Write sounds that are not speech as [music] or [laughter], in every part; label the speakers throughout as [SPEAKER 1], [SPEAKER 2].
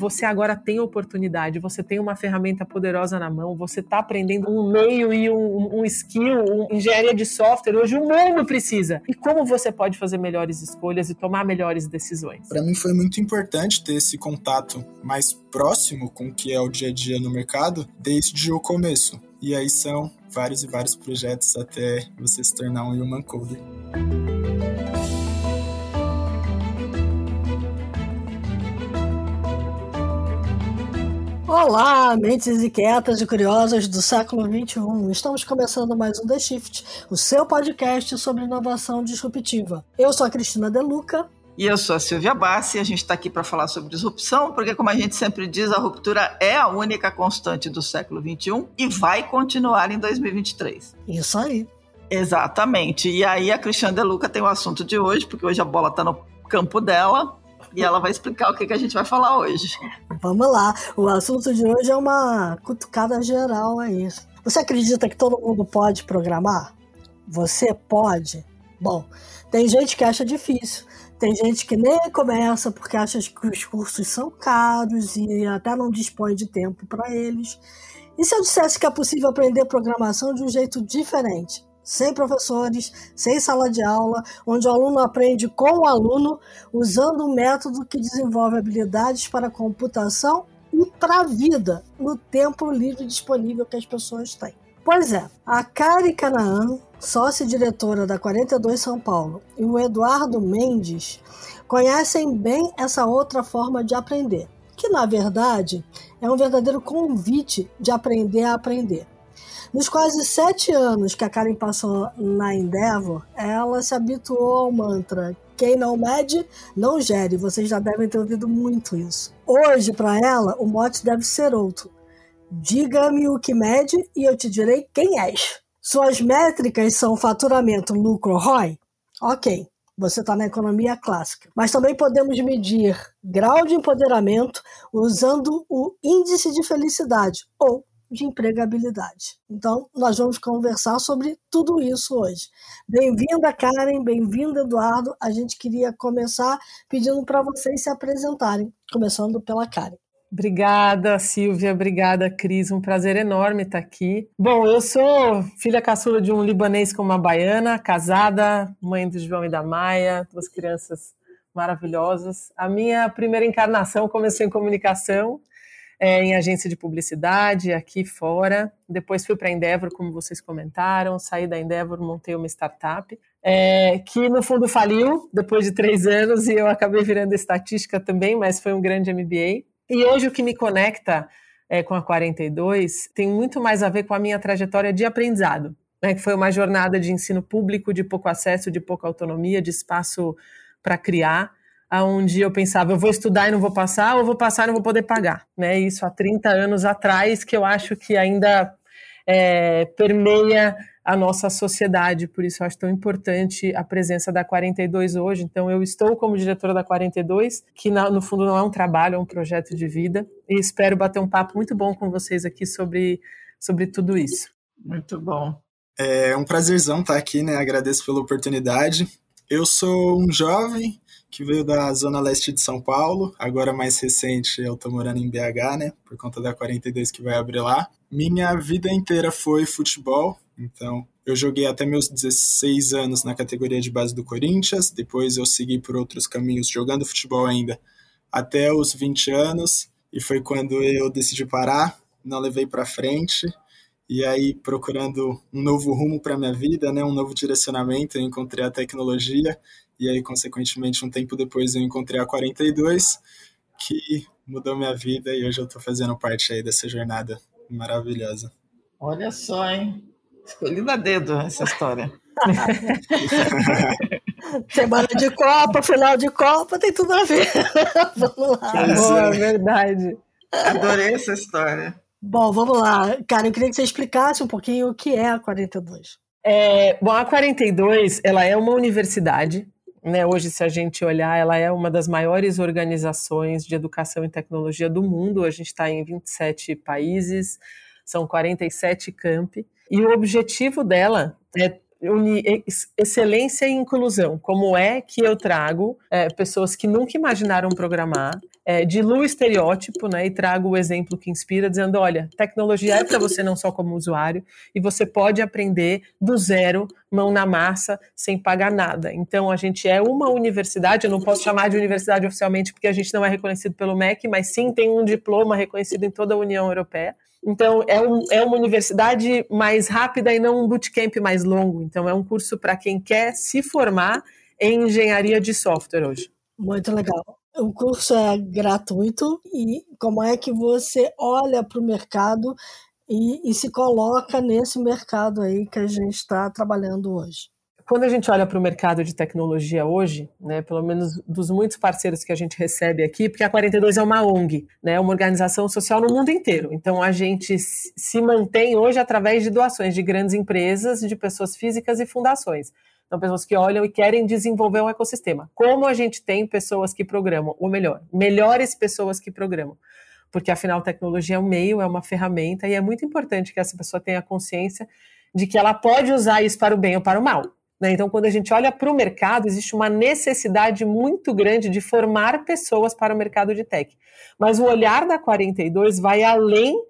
[SPEAKER 1] você agora tem oportunidade, você tem uma ferramenta poderosa na mão, você está aprendendo um meio e um, um skill, um engenharia de software. Hoje o mundo precisa. E como você pode fazer melhores escolhas e tomar melhores decisões?
[SPEAKER 2] Para mim foi muito importante ter esse contato mais próximo com o que é o dia a dia no mercado desde o começo. E aí são vários e vários projetos até você se tornar um human coder.
[SPEAKER 3] Olá, mentes inquietas e curiosas do século XXI. Estamos começando mais um The Shift, o seu podcast sobre inovação disruptiva. Eu sou a Cristina Deluca.
[SPEAKER 4] E eu sou a Silvia Bassi e a gente está aqui para falar sobre disrupção, porque, como a gente sempre diz, a ruptura é a única constante do século XXI e vai continuar em 2023.
[SPEAKER 3] Isso aí.
[SPEAKER 4] Exatamente. E aí a Cristiane Deluca tem o assunto de hoje, porque hoje a bola está no campo dela e ela vai explicar o que, que a gente vai falar hoje.
[SPEAKER 3] Vamos lá. O assunto de hoje é uma cutucada geral aí. Você acredita que todo mundo pode programar? Você pode? Bom, tem gente que acha difícil. Tem gente que nem começa porque acha que os cursos são caros e até não dispõe de tempo para eles. E se eu dissesse que é possível aprender programação de um jeito diferente? Sem professores, sem sala de aula, onde o aluno aprende com o aluno, usando um método que desenvolve habilidades para computação e para a vida, no tempo livre disponível que as pessoas têm. Pois é, a Kari Canaan, sócia-diretora da 42 São Paulo, e o Eduardo Mendes conhecem bem essa outra forma de aprender, que na verdade é um verdadeiro convite de aprender a aprender. Nos quase sete anos que a Karen passou na Endeavor, ela se habituou ao mantra quem não mede, não gere. Vocês já devem ter ouvido muito isso. Hoje, para ela, o mote deve ser outro. Diga-me o que mede e eu te direi quem és. Suas métricas são faturamento, lucro, ROI? Ok, você está na economia clássica. Mas também podemos medir grau de empoderamento usando o índice de felicidade, ou de empregabilidade. Então, nós vamos conversar sobre tudo isso hoje. Bem-vinda, Karen, bem-vindo, Eduardo. A gente queria começar pedindo para vocês se apresentarem, começando pela Karen.
[SPEAKER 1] Obrigada, Silvia. Obrigada, Cris. Um prazer enorme estar aqui. Bom, eu sou filha caçula de um libanês com uma baiana, casada, mãe do João e da Maia, duas crianças maravilhosas. A minha primeira encarnação começou em comunicação é, em agência de publicidade aqui fora. Depois fui para a Endeavor, como vocês comentaram, saí da Endeavor, montei uma startup é, que no fundo faliu depois de três anos e eu acabei virando estatística também, mas foi um grande MBA. E hoje o que me conecta é, com a 42 tem muito mais a ver com a minha trajetória de aprendizado, né, que foi uma jornada de ensino público, de pouco acesso, de pouca autonomia, de espaço para criar onde eu pensava, eu vou estudar e não vou passar, ou vou passar e não vou poder pagar. Né? Isso há 30 anos atrás, que eu acho que ainda é, permeia a nossa sociedade, por isso eu acho tão importante a presença da 42 hoje. Então, eu estou como diretora da 42, que no fundo não é um trabalho, é um projeto de vida, e espero bater um papo muito bom com vocês aqui sobre, sobre tudo isso.
[SPEAKER 4] Muito bom.
[SPEAKER 2] É um prazerzão estar aqui, né? Agradeço pela oportunidade. Eu sou um jovem que veio da zona leste de São Paulo. Agora, mais recente, eu tô morando em BH, né? Por conta da 42 que vai abrir lá. Minha vida inteira foi futebol, então eu joguei até meus 16 anos na categoria de base do Corinthians. Depois eu segui por outros caminhos jogando futebol ainda até os 20 anos. E foi quando eu decidi parar, não levei para frente. E aí, procurando um novo rumo para minha vida, né, um novo direcionamento, eu encontrei a tecnologia e aí, consequentemente, um tempo depois eu encontrei a 42, que mudou minha vida e hoje eu estou fazendo parte aí dessa jornada maravilhosa.
[SPEAKER 4] Olha só, hein? Escolhida a dedo essa história. [laughs]
[SPEAKER 3] Semana de Copa, final de Copa, tem tudo a ver. [laughs]
[SPEAKER 1] vamos lá. É boa, verdade.
[SPEAKER 4] Adorei essa história.
[SPEAKER 3] Bom, vamos lá. Cara, eu queria que você explicasse um pouquinho o que é a 42.
[SPEAKER 1] É, bom, a 42 ela é uma universidade né, hoje, se a gente olhar, ela é uma das maiores organizações de educação e tecnologia do mundo. A gente está em 27 países, são 47 campi, e o objetivo dela é unir excelência e inclusão. Como é que eu trago é, pessoas que nunca imaginaram programar, é, diluo estereótipo né, e trago o exemplo que inspira, dizendo: olha, tecnologia é para você não só como usuário, e você pode aprender do zero, mão na massa, sem pagar nada. Então, a gente é uma universidade, eu não posso chamar de universidade oficialmente porque a gente não é reconhecido pelo MEC, mas sim tem um diploma reconhecido em toda a União Europeia. Então, é, um, é uma universidade mais rápida e não um bootcamp mais longo. Então, é um curso para quem quer se formar em engenharia de software hoje.
[SPEAKER 3] Muito legal. O curso é gratuito e como é que você olha para o mercado e, e, se coloca nesse mercado aí que a gente está trabalhando hoje?
[SPEAKER 1] Quando a gente olha para o mercado de tecnologia hoje, né, pelo menos dos muitos parceiros que a gente recebe aqui, porque a 42 é uma ONG, né, uma organização social no mundo inteiro. Então a gente se mantém hoje através de doações de grandes empresas, de pessoas físicas e fundações. São pessoas que olham e querem desenvolver um ecossistema. Como a gente tem pessoas que programam, ou melhor, melhores pessoas que programam. Porque afinal, tecnologia é um meio, é uma ferramenta, e é muito importante que essa pessoa tenha consciência de que ela pode usar isso para o bem ou para o mal. Né? Então, quando a gente olha para o mercado, existe uma necessidade muito grande de formar pessoas para o mercado de tech. Mas o olhar da 42 vai além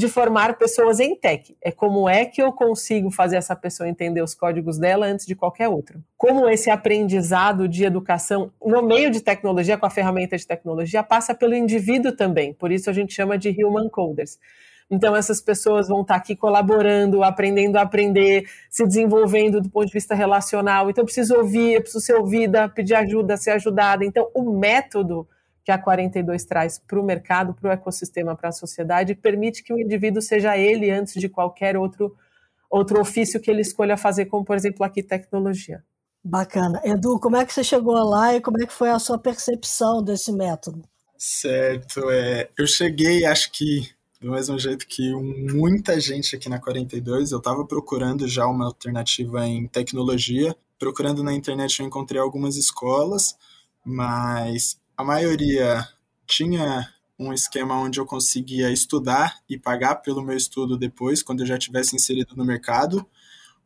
[SPEAKER 1] de formar pessoas em tech. É como é que eu consigo fazer essa pessoa entender os códigos dela antes de qualquer outro. Como esse aprendizado de educação no meio de tecnologia, com a ferramenta de tecnologia, passa pelo indivíduo também. Por isso a gente chama de human coders. Então, essas pessoas vão estar aqui colaborando, aprendendo a aprender, se desenvolvendo do ponto de vista relacional. Então, eu preciso ouvir, eu preciso ser ouvida, pedir ajuda, ser ajudada. Então, o método que a 42 traz para o mercado, para o ecossistema, para a sociedade, permite que o indivíduo seja ele antes de qualquer outro, outro ofício que ele escolha fazer, como, por exemplo, aqui tecnologia.
[SPEAKER 3] Bacana. Edu, como é que você chegou lá e como é que foi a sua percepção desse método?
[SPEAKER 2] Certo. É, eu cheguei, acho que do mesmo jeito que muita gente aqui na 42, eu estava procurando já uma alternativa em tecnologia. Procurando na internet, eu encontrei algumas escolas, mas a maioria tinha um esquema onde eu conseguia estudar e pagar pelo meu estudo depois, quando eu já tivesse inserido no mercado,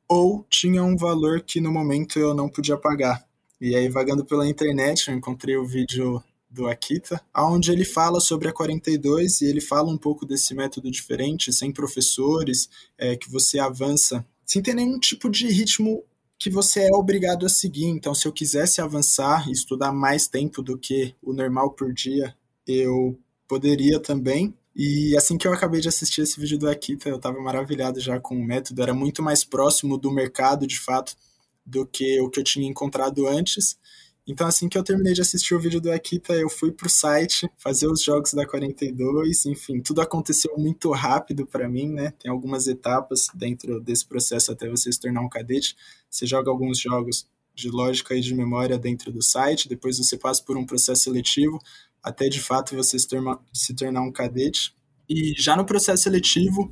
[SPEAKER 2] ou tinha um valor que no momento eu não podia pagar. E aí, vagando pela internet, eu encontrei o vídeo do Akita, onde ele fala sobre a 42 e ele fala um pouco desse método diferente, sem professores, é, que você avança sem ter nenhum tipo de ritmo que você é obrigado a seguir. Então, se eu quisesse avançar e estudar mais tempo do que o normal por dia, eu poderia também. E assim que eu acabei de assistir esse vídeo do Akita, eu estava maravilhado já com o método, era muito mais próximo do mercado, de fato, do que o que eu tinha encontrado antes. Então, assim que eu terminei de assistir o vídeo do Akita, eu fui pro site fazer os jogos da 42, enfim, tudo aconteceu muito rápido para mim, né? Tem algumas etapas dentro desse processo até você se tornar um cadete. Você joga alguns jogos de lógica e de memória dentro do site, depois você passa por um processo seletivo até de fato você se, torna, se tornar um cadete. E já no processo seletivo,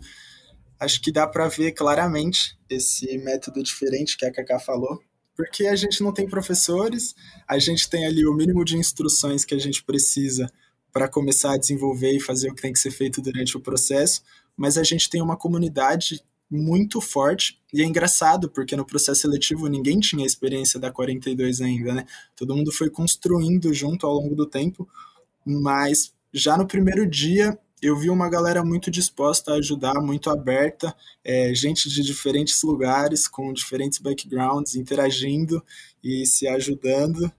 [SPEAKER 2] acho que dá para ver claramente esse método diferente que a Kaká falou, porque a gente não tem professores, a gente tem ali o mínimo de instruções que a gente precisa para começar a desenvolver e fazer o que tem que ser feito durante o processo, mas a gente tem uma comunidade muito forte e é engraçado porque no processo seletivo ninguém tinha experiência da 42 ainda, né? Todo mundo foi construindo junto ao longo do tempo, mas já no primeiro dia eu vi uma galera muito disposta a ajudar, muito aberta, é, gente de diferentes lugares, com diferentes backgrounds, interagindo e se ajudando.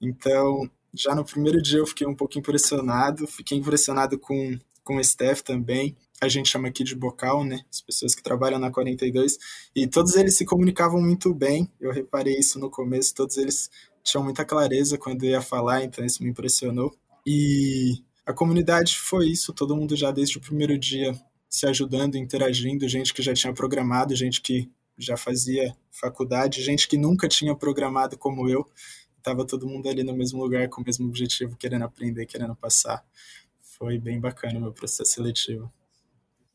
[SPEAKER 2] Então, já no primeiro dia eu fiquei um pouco impressionado, fiquei impressionado com, com o staff também. A gente chama aqui de bocal, né? As pessoas que trabalham na 42. E todos eles se comunicavam muito bem. Eu reparei isso no começo. Todos eles tinham muita clareza quando ia falar, então isso me impressionou. E a comunidade foi isso, todo mundo já desde o primeiro dia se ajudando, interagindo, gente que já tinha programado, gente que já fazia faculdade, gente que nunca tinha programado como eu. Estava todo mundo ali no mesmo lugar, com o mesmo objetivo, querendo aprender, querendo passar. Foi bem bacana o meu processo seletivo.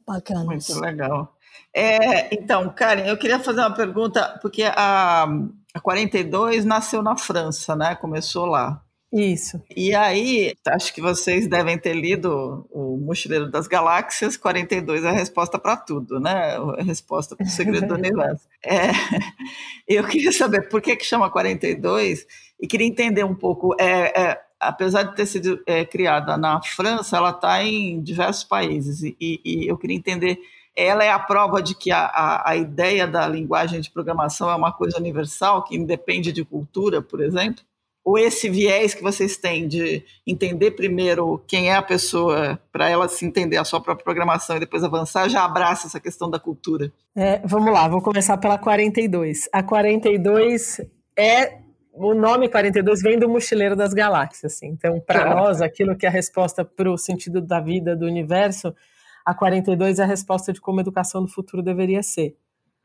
[SPEAKER 3] Bacana.
[SPEAKER 4] Muito legal. É, então, Karen, eu queria fazer uma pergunta, porque a, a 42 nasceu na França, né? Começou lá.
[SPEAKER 1] Isso.
[SPEAKER 4] E aí, acho que vocês devem ter lido o Mochileiro das Galáxias, 42 é a resposta para tudo, né? A resposta para o segredo do [laughs] universo. É, [laughs] eu queria saber por que, que chama 42 e queria entender um pouco. É, é, apesar de ter sido é, criada na França, ela está em diversos países. E, e, eu queria entender, ela é a prova de que a, a, a, ideia da linguagem de programação é uma coisa universal, que independe de cultura, por exemplo? Ou esse viés que vocês têm de entender primeiro quem é a pessoa, para ela se entender a sua própria programação e depois avançar, já abraça essa questão da cultura?
[SPEAKER 1] É, vamos lá, vou começar pela 42. A 42 é o nome 42 vem do Mochileiro das Galáxias, assim. Então, para nós, aquilo que é a resposta para o sentido da vida, do universo, a 42 é a resposta de como a educação do futuro deveria ser.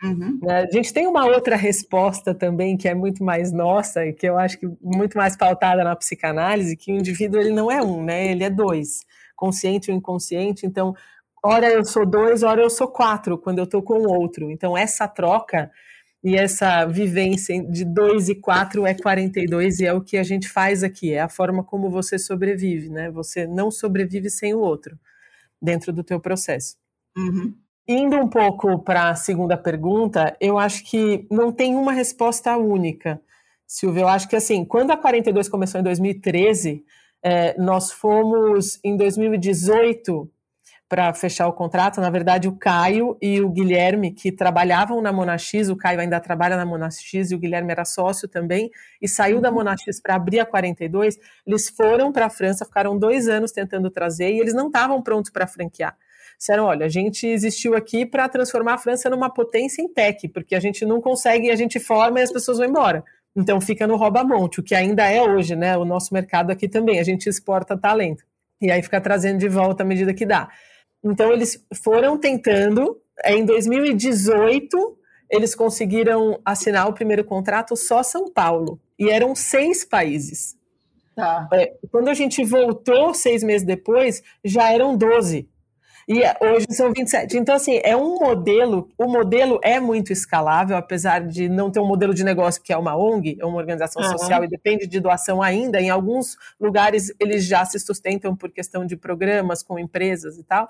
[SPEAKER 1] Uhum. Né, a gente tem uma outra resposta também que é muito mais nossa e que eu acho que muito mais pautada na psicanálise, que o indivíduo ele não é um, né? Ele é dois, consciente ou inconsciente. Então, ora eu sou dois, ora eu sou quatro quando eu estou com o outro. Então, essa troca e essa vivência de 2 e 4 é 42 e é o que a gente faz aqui, é a forma como você sobrevive, né? Você não sobrevive sem o outro dentro do teu processo. Uhum. Indo um pouco para a segunda pergunta, eu acho que não tem uma resposta única, Silvia. Eu acho que assim, quando a 42 começou em 2013, é, nós fomos em 2018 para fechar o contrato, na verdade, o Caio e o Guilherme, que trabalhavam na Monax, o Caio ainda trabalha na Monax e o Guilherme era sócio também, e saiu da uhum. Monax para abrir a 42, eles foram para a França, ficaram dois anos tentando trazer, e eles não estavam prontos para franquear. Disseram, olha, a gente existiu aqui para transformar a França numa potência em tech, porque a gente não consegue, a gente forma e as pessoas vão embora. Então fica no rouba-monte, o que ainda é hoje, né? O nosso mercado aqui também, a gente exporta talento. E aí fica trazendo de volta à medida que dá. Então, eles foram tentando. Em 2018, eles conseguiram assinar o primeiro contrato só São Paulo. E eram seis países. Tá. É, quando a gente voltou seis meses depois, já eram 12. E hoje são 27. Então, assim, é um modelo, o modelo é muito escalável, apesar de não ter um modelo de negócio que é uma ONG, é uma organização uhum. social e depende de doação ainda. Em alguns lugares eles já se sustentam por questão de programas com empresas e tal.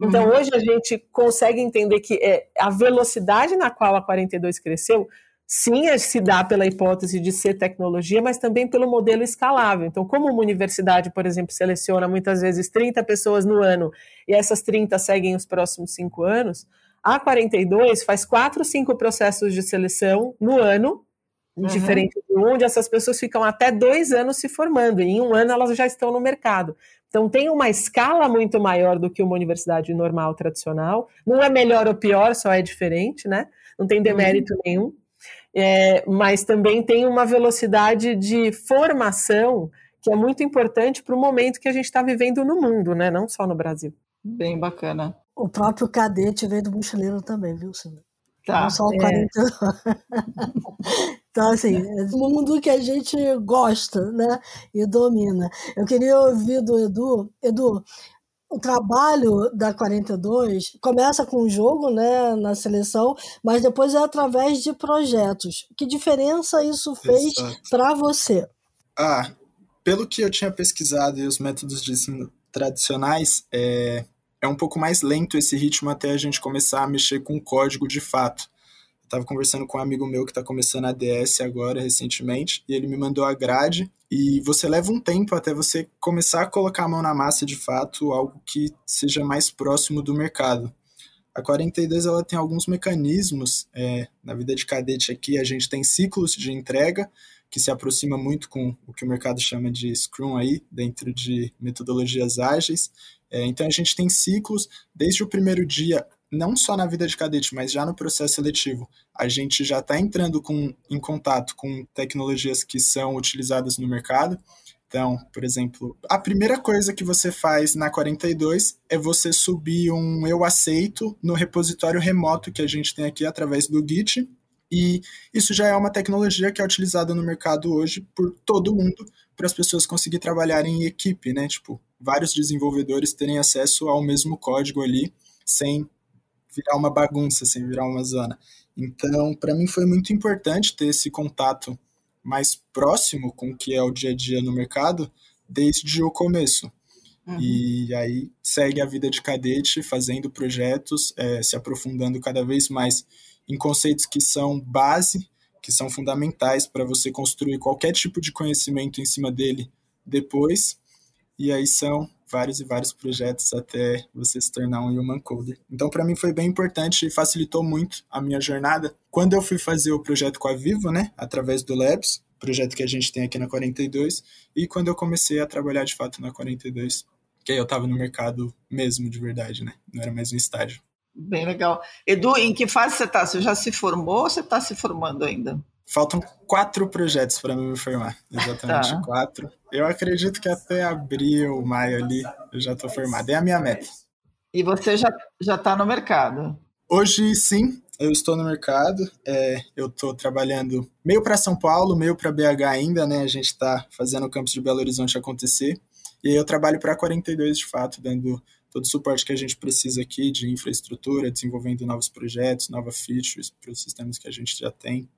[SPEAKER 1] Então, uhum. hoje a gente consegue entender que é, a velocidade na qual a 42 cresceu sim se dá pela hipótese de ser tecnologia, mas também pelo modelo escalável. Então, como uma universidade, por exemplo, seleciona muitas vezes 30 pessoas no ano e essas 30 seguem os próximos cinco anos, a 42 faz quatro, cinco processos de seleção no ano, uhum. diferente de onde essas pessoas ficam até dois anos se formando, e em um ano elas já estão no mercado. Então tem uma escala muito maior do que uma universidade normal tradicional. Não é melhor ou pior, só é diferente, né? Não tem demérito uhum. nenhum é, mas também tem uma velocidade de formação que é muito importante para o momento que a gente está vivendo no mundo, né? Não só no Brasil.
[SPEAKER 4] Bem bacana.
[SPEAKER 3] O próprio cadete veio do mochileiro também, viu, Silvia? Tá. Não só o 40. É. [laughs] então, assim, é um mundo que a gente gosta, né? E domina. Eu queria ouvir do Edu. Edu, o trabalho da 42 começa com o jogo, né, na seleção, mas depois é através de projetos. Que diferença isso fez para você?
[SPEAKER 2] Ah, pelo que eu tinha pesquisado e os métodos de ensino tradicionais, é, é um pouco mais lento esse ritmo até a gente começar a mexer com o código de fato. Estava conversando com um amigo meu que está começando a DS agora, recentemente, e ele me mandou a grade. E você leva um tempo até você começar a colocar a mão na massa de fato, algo que seja mais próximo do mercado. A 42 ela tem alguns mecanismos é, na vida de cadete aqui. A gente tem ciclos de entrega que se aproxima muito com o que o mercado chama de Scrum aí, dentro de metodologias ágeis. É, então a gente tem ciclos desde o primeiro dia não só na vida de cadete, mas já no processo seletivo, a gente já está entrando com, em contato com tecnologias que são utilizadas no mercado. Então, por exemplo, a primeira coisa que você faz na 42 é você subir um eu aceito no repositório remoto que a gente tem aqui através do Git. E isso já é uma tecnologia que é utilizada no mercado hoje por todo mundo para as pessoas conseguirem trabalhar em equipe, né? Tipo, vários desenvolvedores terem acesso ao mesmo código ali sem virar uma bagunça, assim, virar uma zona. Então, para mim foi muito importante ter esse contato mais próximo com o que é o dia a dia no mercado desde o começo. Uhum. E aí segue a vida de cadete, fazendo projetos, é, se aprofundando cada vez mais em conceitos que são base, que são fundamentais para você construir qualquer tipo de conhecimento em cima dele depois. E aí são vários e vários projetos até você se tornar um human coder. Então, para mim foi bem importante e facilitou muito a minha jornada. Quando eu fui fazer o projeto com a Vivo, né, através do Labs, projeto que a gente tem aqui na 42, e quando eu comecei a trabalhar de fato na 42, que aí eu estava no mercado mesmo de verdade, né? Não era mais um estágio.
[SPEAKER 4] Bem legal. Edu, em que fase você está? Você já se formou ou você está se formando ainda?
[SPEAKER 2] Faltam quatro projetos para me formar, exatamente tá. quatro. Eu acredito que até abril, maio ali, eu já estou formado. É a minha meta.
[SPEAKER 4] E você já já está no mercado?
[SPEAKER 2] Hoje, sim, eu estou no mercado. É, eu estou trabalhando meio para São Paulo, meio para BH ainda, né? A gente está fazendo o campus de Belo Horizonte acontecer. E aí eu trabalho para a 42 de fato, dando todo o suporte que a gente precisa aqui de infraestrutura, desenvolvendo novos projetos, novas features para os sistemas que a gente já tem.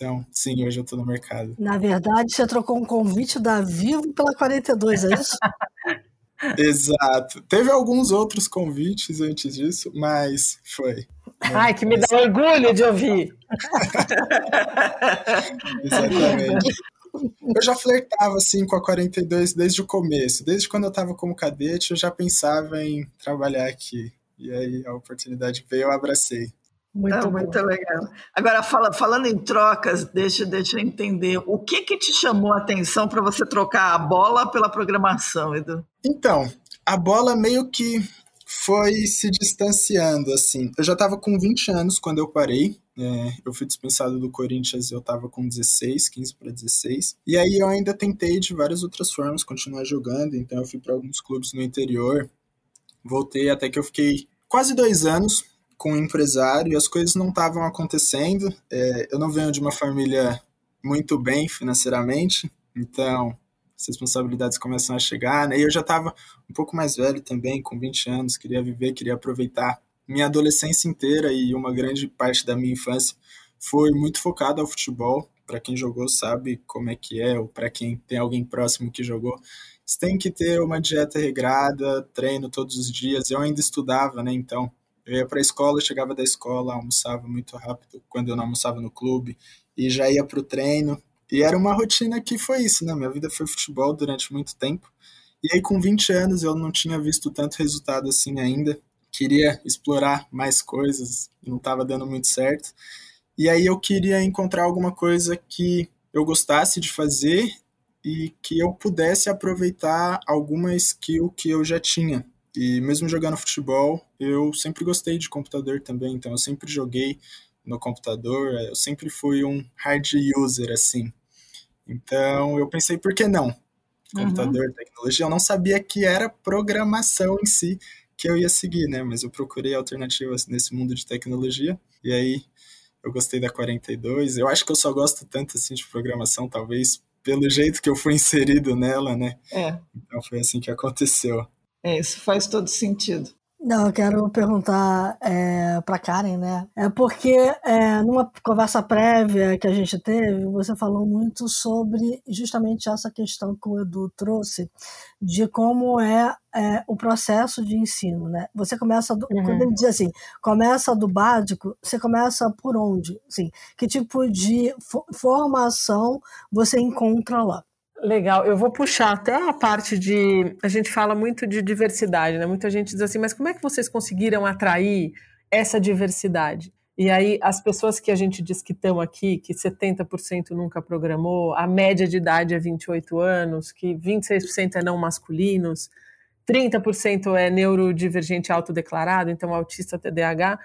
[SPEAKER 2] Então, sim, hoje eu estou no mercado.
[SPEAKER 3] Na verdade, você trocou um convite da Vivo pela 42, é isso? [laughs]
[SPEAKER 2] Exato. Teve alguns outros convites antes disso, mas foi.
[SPEAKER 1] Ai, que me dá orgulho de ouvir. [laughs]
[SPEAKER 2] Exatamente. Eu já flertava assim com a 42 desde o começo. Desde quando eu estava como cadete, eu já pensava em trabalhar aqui. E aí a oportunidade veio, eu abracei.
[SPEAKER 4] Muito, ah, muito legal. Agora, fala, falando em trocas, deixa, deixa eu entender. O que, que te chamou a atenção para você trocar a bola pela programação, Edu?
[SPEAKER 2] Então, a bola meio que foi se distanciando, assim. Eu já estava com 20 anos quando eu parei. É, eu fui dispensado do Corinthians, eu estava com 16, 15 para 16. E aí eu ainda tentei de várias outras formas continuar jogando. Então eu fui para alguns clubes no interior. Voltei até que eu fiquei quase dois anos com um empresário e as coisas não estavam acontecendo. É, eu não venho de uma família muito bem financeiramente, então as responsabilidades começam a chegar, né? E eu já estava um pouco mais velho também, com 20 anos, queria viver, queria aproveitar minha adolescência inteira e uma grande parte da minha infância foi muito focada ao futebol. Para quem jogou sabe como é que é, ou para quem tem alguém próximo que jogou, você tem que ter uma dieta regrada, treino todos os dias. Eu ainda estudava, né? Então eu ia para a escola, chegava da escola, almoçava muito rápido quando eu não almoçava no clube e já ia para o treino. E era uma rotina que foi isso, né? Minha vida foi futebol durante muito tempo. E aí, com 20 anos, eu não tinha visto tanto resultado assim ainda. Queria explorar mais coisas, não estava dando muito certo. E aí, eu queria encontrar alguma coisa que eu gostasse de fazer e que eu pudesse aproveitar alguma skill que eu já tinha. E mesmo jogando futebol, eu sempre gostei de computador também, então eu sempre joguei no computador, eu sempre fui um hard user assim. Então eu pensei, por que não? Computador, uhum. tecnologia, eu não sabia que era programação em si que eu ia seguir, né? Mas eu procurei alternativas nesse mundo de tecnologia e aí eu gostei da 42. Eu acho que eu só gosto tanto assim de programação, talvez pelo jeito que eu fui inserido nela, né?
[SPEAKER 4] É.
[SPEAKER 2] Então foi assim que aconteceu.
[SPEAKER 4] É, isso faz todo sentido.
[SPEAKER 3] Não, eu quero perguntar é, para Karen, né? É porque é, numa conversa prévia que a gente teve, você falou muito sobre justamente essa questão que o Edu trouxe de como é, é o processo de ensino, né? Você começa do, uhum. quando ele diz assim, começa do básico, você começa por onde? Assim, que tipo de formação você encontra lá?
[SPEAKER 1] Legal, eu vou puxar até a parte de. A gente fala muito de diversidade, né? Muita gente diz assim, mas como é que vocês conseguiram atrair essa diversidade? E aí, as pessoas que a gente diz que estão aqui, que 70% nunca programou, a média de idade é 28 anos, que 26% é não masculinos, 30% é neurodivergente autodeclarado, então autista TDAH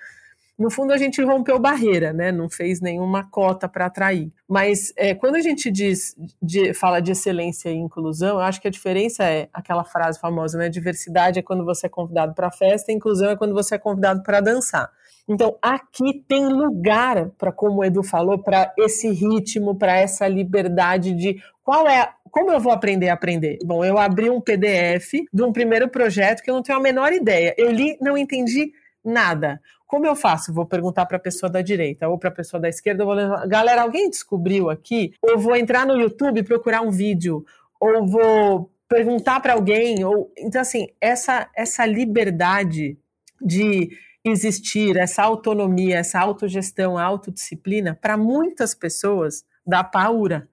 [SPEAKER 1] no fundo a gente rompeu barreira, né? Não fez nenhuma cota para atrair. Mas é, quando a gente diz, de, fala de excelência e inclusão, eu acho que a diferença é aquela frase famosa, né? Diversidade é quando você é convidado para festa, inclusão é quando você é convidado para dançar. Então, aqui tem lugar para, como o Edu falou, para esse ritmo, para essa liberdade de qual é como eu vou aprender a aprender? Bom, eu abri um PDF de um primeiro projeto que eu não tenho a menor ideia. Eu li, não entendi nada. Como eu faço? Vou perguntar para a pessoa da direita ou para a pessoa da esquerda. Vou levar, Galera, alguém descobriu aqui? Ou vou entrar no YouTube procurar um vídeo? Ou vou perguntar para alguém? Ou então assim essa essa liberdade de existir, essa autonomia, essa autogestão, autodisciplina, para muitas pessoas dá paura.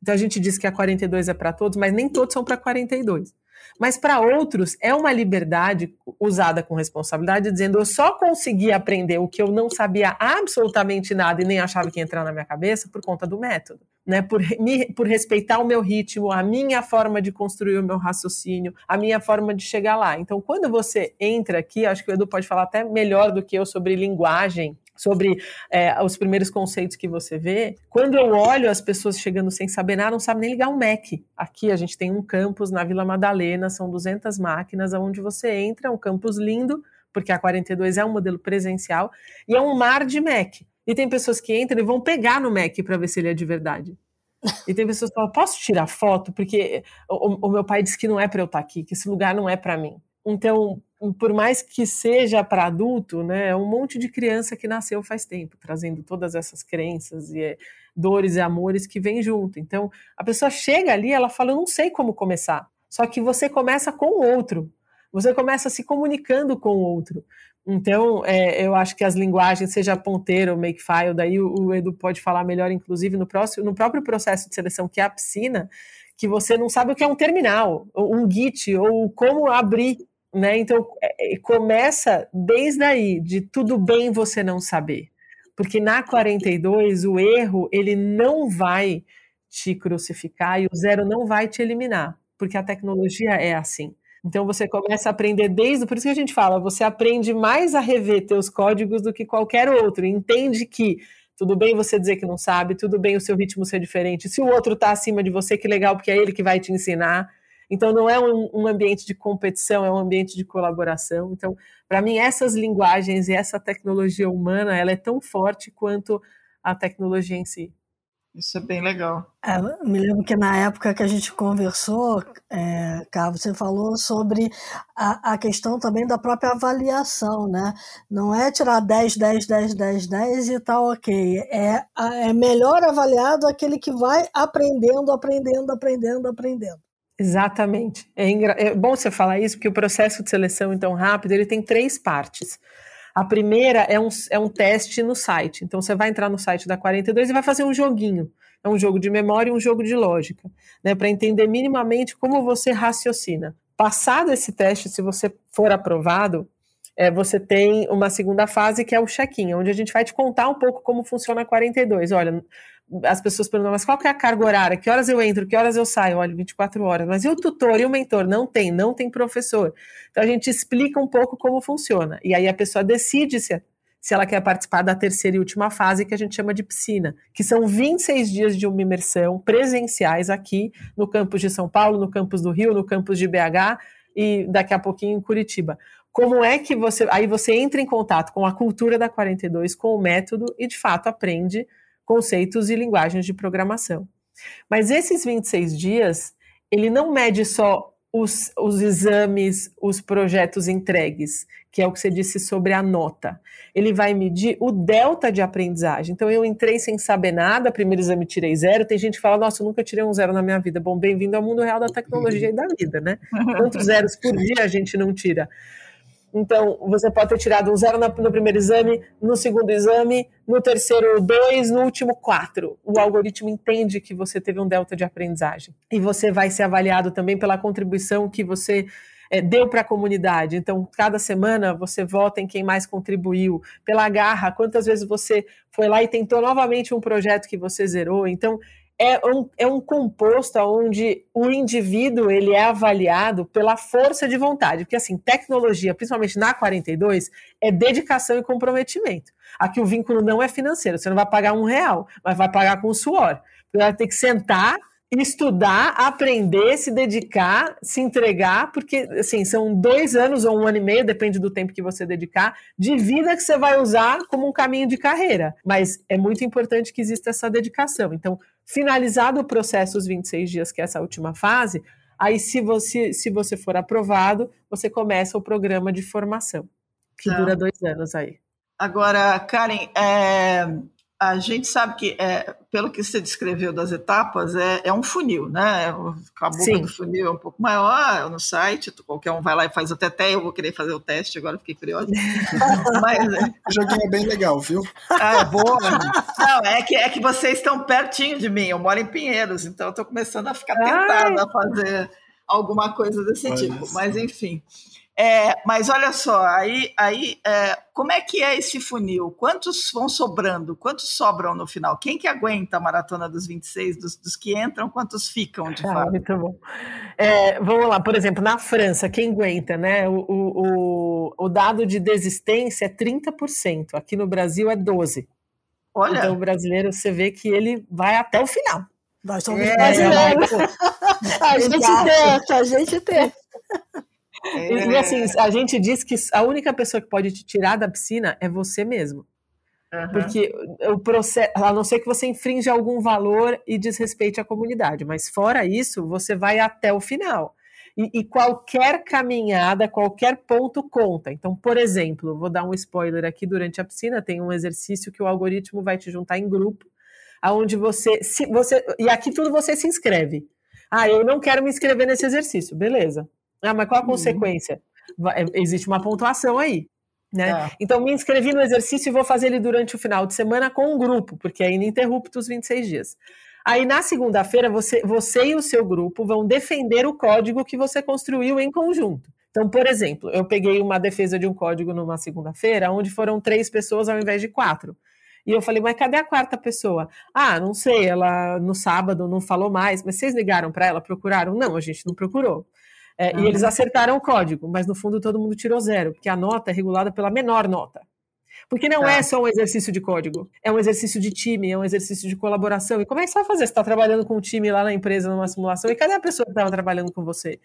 [SPEAKER 1] Então a gente diz que a 42 é para todos, mas nem todos são para 42. Mas para outros é uma liberdade usada com responsabilidade, dizendo eu só consegui aprender o que eu não sabia absolutamente nada e nem achava que ia entrar na minha cabeça por conta do método. Né, por, me, por respeitar o meu ritmo, a minha forma de construir o meu raciocínio, a minha forma de chegar lá. Então, quando você entra aqui, acho que o Edu pode falar até melhor do que eu sobre linguagem sobre é, os primeiros conceitos que você vê, quando eu olho as pessoas chegando sem saber nada, não sabem nem ligar um Mac. Aqui a gente tem um campus na Vila Madalena, são 200 máquinas, onde você entra, é um campus lindo, porque a 42 é um modelo presencial, e é um mar de Mac. E tem pessoas que entram e vão pegar no Mac para ver se ele é de verdade. E tem pessoas que falam, posso tirar foto? Porque o, o meu pai disse que não é para eu estar aqui, que esse lugar não é para mim. Então, por mais que seja para adulto, né, é um monte de criança que nasceu faz tempo, trazendo todas essas crenças e é, dores e amores que vêm junto. Então, a pessoa chega ali, ela fala, eu não sei como começar. Só que você começa com o outro. Você começa se comunicando com o outro. Então, é, eu acho que as linguagens, seja ponteiro makefile, daí o, o, Edu pode falar melhor, inclusive, no, próximo, no próprio processo de seleção, que é a piscina, que você não sabe o que é um terminal, um Git, ou como abrir né? Então, é, é, começa desde aí, de tudo bem você não saber. Porque na 42, o erro, ele não vai te crucificar e o zero não vai te eliminar, porque a tecnologia é assim. Então você começa a aprender desde, por isso que a gente fala, você aprende mais a rever teus códigos do que qualquer outro. Entende que tudo bem você dizer que não sabe, tudo bem o seu ritmo ser diferente. Se o outro está acima de você, que legal, porque é ele que vai te ensinar. Então, não é um, um ambiente de competição, é um ambiente de colaboração. Então, para mim, essas linguagens e essa tecnologia humana, ela é tão forte quanto a tecnologia em si.
[SPEAKER 4] Isso é bem legal.
[SPEAKER 3] É, me lembro que na época que a gente conversou, é, Carlos, você falou sobre a, a, questão também da própria avaliação, né? Não é tirar 10, 10, 10, 10, 10 e tá ok. É, é melhor avaliado aquele que vai aprendendo, aprendendo, aprendendo, aprendendo.
[SPEAKER 1] Exatamente. É, é, bom você falar isso, porque o processo de seleção, então, rápido, ele tem três partes. A primeira é um, é um teste no site. Então, você vai entrar no site da 42 e vai fazer um joguinho. É um jogo de memória e um jogo de lógica, né? Para entender minimamente como você raciocina. Passado esse teste, se você for aprovado, é, você tem uma segunda fase que é o check-in, onde a gente vai te contar um pouco como funciona a 42. Olha, as pessoas perguntam, mas qual que é a carga horária? Que horas eu entro? Que horas eu saio? Olha, 24 horas. Mas e o tutor e o mentor? Não tem, não tem professor. Então a gente explica um pouco como funciona. E aí a pessoa decide se, se ela quer participar da terceira e última fase, que a gente chama de piscina, que são 26 dias de uma imersão presenciais aqui no campus de São Paulo, no campus do Rio, no campus de BH e daqui a pouquinho em Curitiba. Como é que você. Aí você entra em contato com a cultura da 42, com o método e de fato aprende conceitos e linguagens de programação. Mas esses 26 dias, ele não mede só os, os, exames, os projetos entregues, que é o que você disse sobre a nota. Ele vai medir o delta de aprendizagem. Então, eu entrei sem saber nada, primeiro exame tirei zero. Tem gente que fala, nossa, eu nunca tirei um zero na minha vida. Bom, bem-vindo ao mundo real da tecnologia e da vida, né? [laughs] Quantos zeros por dia a gente não tira? Então, você pode ter tirado um zero no primeiro exame, no segundo exame, no terceiro dois, no último quatro. O algoritmo entende que você teve um delta de aprendizagem. E você vai ser avaliado também pela contribuição que você é, deu para a comunidade. Então, cada semana você vota em quem mais contribuiu, pela garra, quantas vezes você foi lá e tentou novamente um projeto que você zerou. Então, é um, é um composto onde o indivíduo ele é avaliado pela força de vontade, porque assim, tecnologia, principalmente na 42, é dedicação e comprometimento. Aqui o vínculo não é financeiro, você não vai pagar um real, mas vai pagar com suor. Você vai ter que sentar, estudar, aprender, se dedicar, se entregar, porque assim, são dois anos ou um ano e meio, depende do tempo que você dedicar, de vida que você vai usar como um caminho de carreira. Mas é muito importante que exista essa dedicação. Então, Finalizado o processo, os 26 dias, que é essa última fase, aí se você, se você for aprovado, você começa o programa de formação, que tá. dura dois anos aí.
[SPEAKER 4] Agora, Karen, é, a gente sabe que, é, pelo que você descreveu das etapas, é, é um funil, né? A boca Sim. do funil é um pouco maior no site, qualquer um vai lá e faz o teté, eu vou querer fazer o teste agora, fiquei curiosa. [laughs]
[SPEAKER 2] Mas, é. O joguinho é bem legal, viu?
[SPEAKER 4] Ah, é boa. Não, é que, é que vocês estão pertinho de mim, eu moro em Pinheiros, então eu estou começando a ficar tentada Ai. a fazer alguma coisa desse Olha tipo, isso. mas enfim. É, mas olha só, aí, aí é, como é que é esse funil? Quantos vão sobrando? Quantos sobram no final? Quem que aguenta a maratona dos 26? Dos, dos que entram, quantos ficam de ah, fato?
[SPEAKER 1] Muito bom. É, vamos lá, por exemplo, na França, quem aguenta, né? O, o, o dado de desistência é 30%, aqui no Brasil é 12%. Olha. Então o brasileiro, você vê que ele vai até o final.
[SPEAKER 3] Nós somos é, brasileiros. [laughs] a gente tenta, a gente tenta.
[SPEAKER 1] É. E assim, a gente diz que a única pessoa que pode te tirar da piscina é você mesmo. Uhum. Porque o processo, a não ser que você infringe algum valor e desrespeite a comunidade, mas fora isso, você vai até o final. E, e, qualquer caminhada, qualquer ponto conta. Então, por exemplo, vou dar um spoiler aqui durante a piscina, tem um exercício que o algoritmo vai te juntar em grupo, aonde você, se você e aqui tudo você se inscreve. Ah, eu não quero me inscrever nesse exercício, beleza? Ah, mas qual a uhum. consequência? É, existe uma pontuação aí. Né? É. Então, me inscrevi no exercício e vou fazer ele durante o final de semana com um grupo, porque é ininterrupto os 26 dias. Aí, na segunda-feira, você, você e o seu grupo vão defender o código que você construiu em conjunto. Então, por exemplo, eu peguei uma defesa de um código numa segunda-feira, onde foram três pessoas ao invés de quatro. E eu falei, mas cadê a quarta pessoa? Ah, não sei, ela no sábado não falou mais, mas vocês ligaram para ela, procuraram? Não, a gente não procurou. É, uhum. E eles acertaram o código, mas no fundo todo mundo tirou zero, porque a nota é regulada pela menor nota. Porque não tá. é só um exercício de código, é um exercício de time, é um exercício de colaboração. E como é que você vai fazer? Você está trabalhando com um time lá na empresa, numa simulação, e cadê a pessoa que estava trabalhando com você?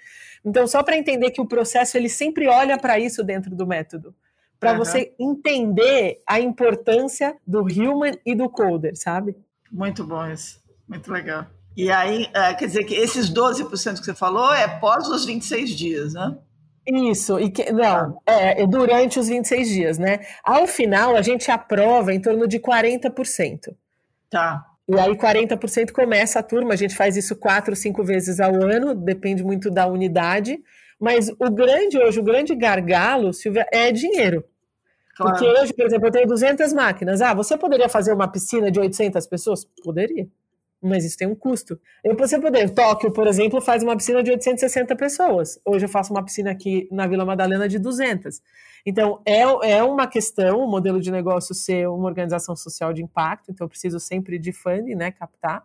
[SPEAKER 1] Então, só para entender que o processo ele sempre olha para isso dentro do método, para uhum. você entender a importância do human e do coder, sabe?
[SPEAKER 4] Muito bom isso, muito legal. E aí, é, quer dizer que esses 12% que você falou é pós os 26 dias, né?
[SPEAKER 1] Isso, e que, não, é, é durante os 26 dias, né? Ao final, a gente aprova em torno de 40%.
[SPEAKER 4] Tá.
[SPEAKER 1] E aí 40% começa a turma, a gente faz isso quatro, cinco vezes ao ano, depende muito da unidade. Mas o grande hoje, o grande gargalo, Silvia, é dinheiro. Claro. Porque hoje, por exemplo, eu tenho 200 máquinas. Ah, você poderia fazer uma piscina de 800 pessoas? Poderia mas isso tem um custo. Eu você poder, Tóquio, por exemplo, faz uma piscina de 860 pessoas. Hoje eu faço uma piscina aqui na Vila Madalena de 200. Então, é, é uma questão, o modelo de negócio ser uma organização social de impacto, então eu preciso sempre de funding, né, captar.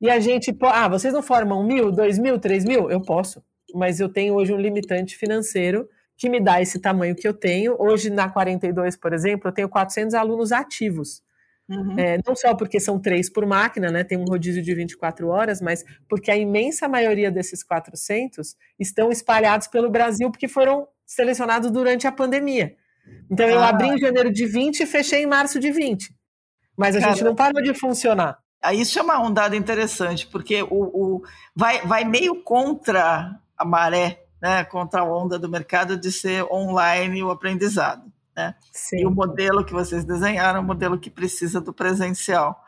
[SPEAKER 1] E a gente, ah, vocês não formam mil, dois mil, três mil? Eu posso, mas eu tenho hoje um limitante financeiro que me dá esse tamanho que eu tenho. Hoje, na 42, por exemplo, eu tenho 400 alunos ativos. Uhum. É, não só porque são três por máquina, né, tem um rodízio de 24 horas, mas porque a imensa maioria desses 400 estão espalhados pelo Brasil porque foram selecionados durante a pandemia. Então, eu ah. abri em janeiro de 20 e fechei em março de 20. Mas a Cara, gente não parou de funcionar.
[SPEAKER 4] Isso é uma um dado interessante, porque o, o, vai, vai meio contra a maré, né, contra a onda do mercado de ser online o aprendizado. Né? E o modelo que vocês desenharam é um modelo que precisa do presencial.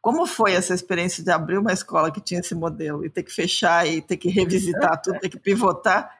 [SPEAKER 4] Como foi essa experiência de abrir uma escola que tinha esse modelo e ter que fechar e ter que revisitar [laughs] tudo, ter que pivotar?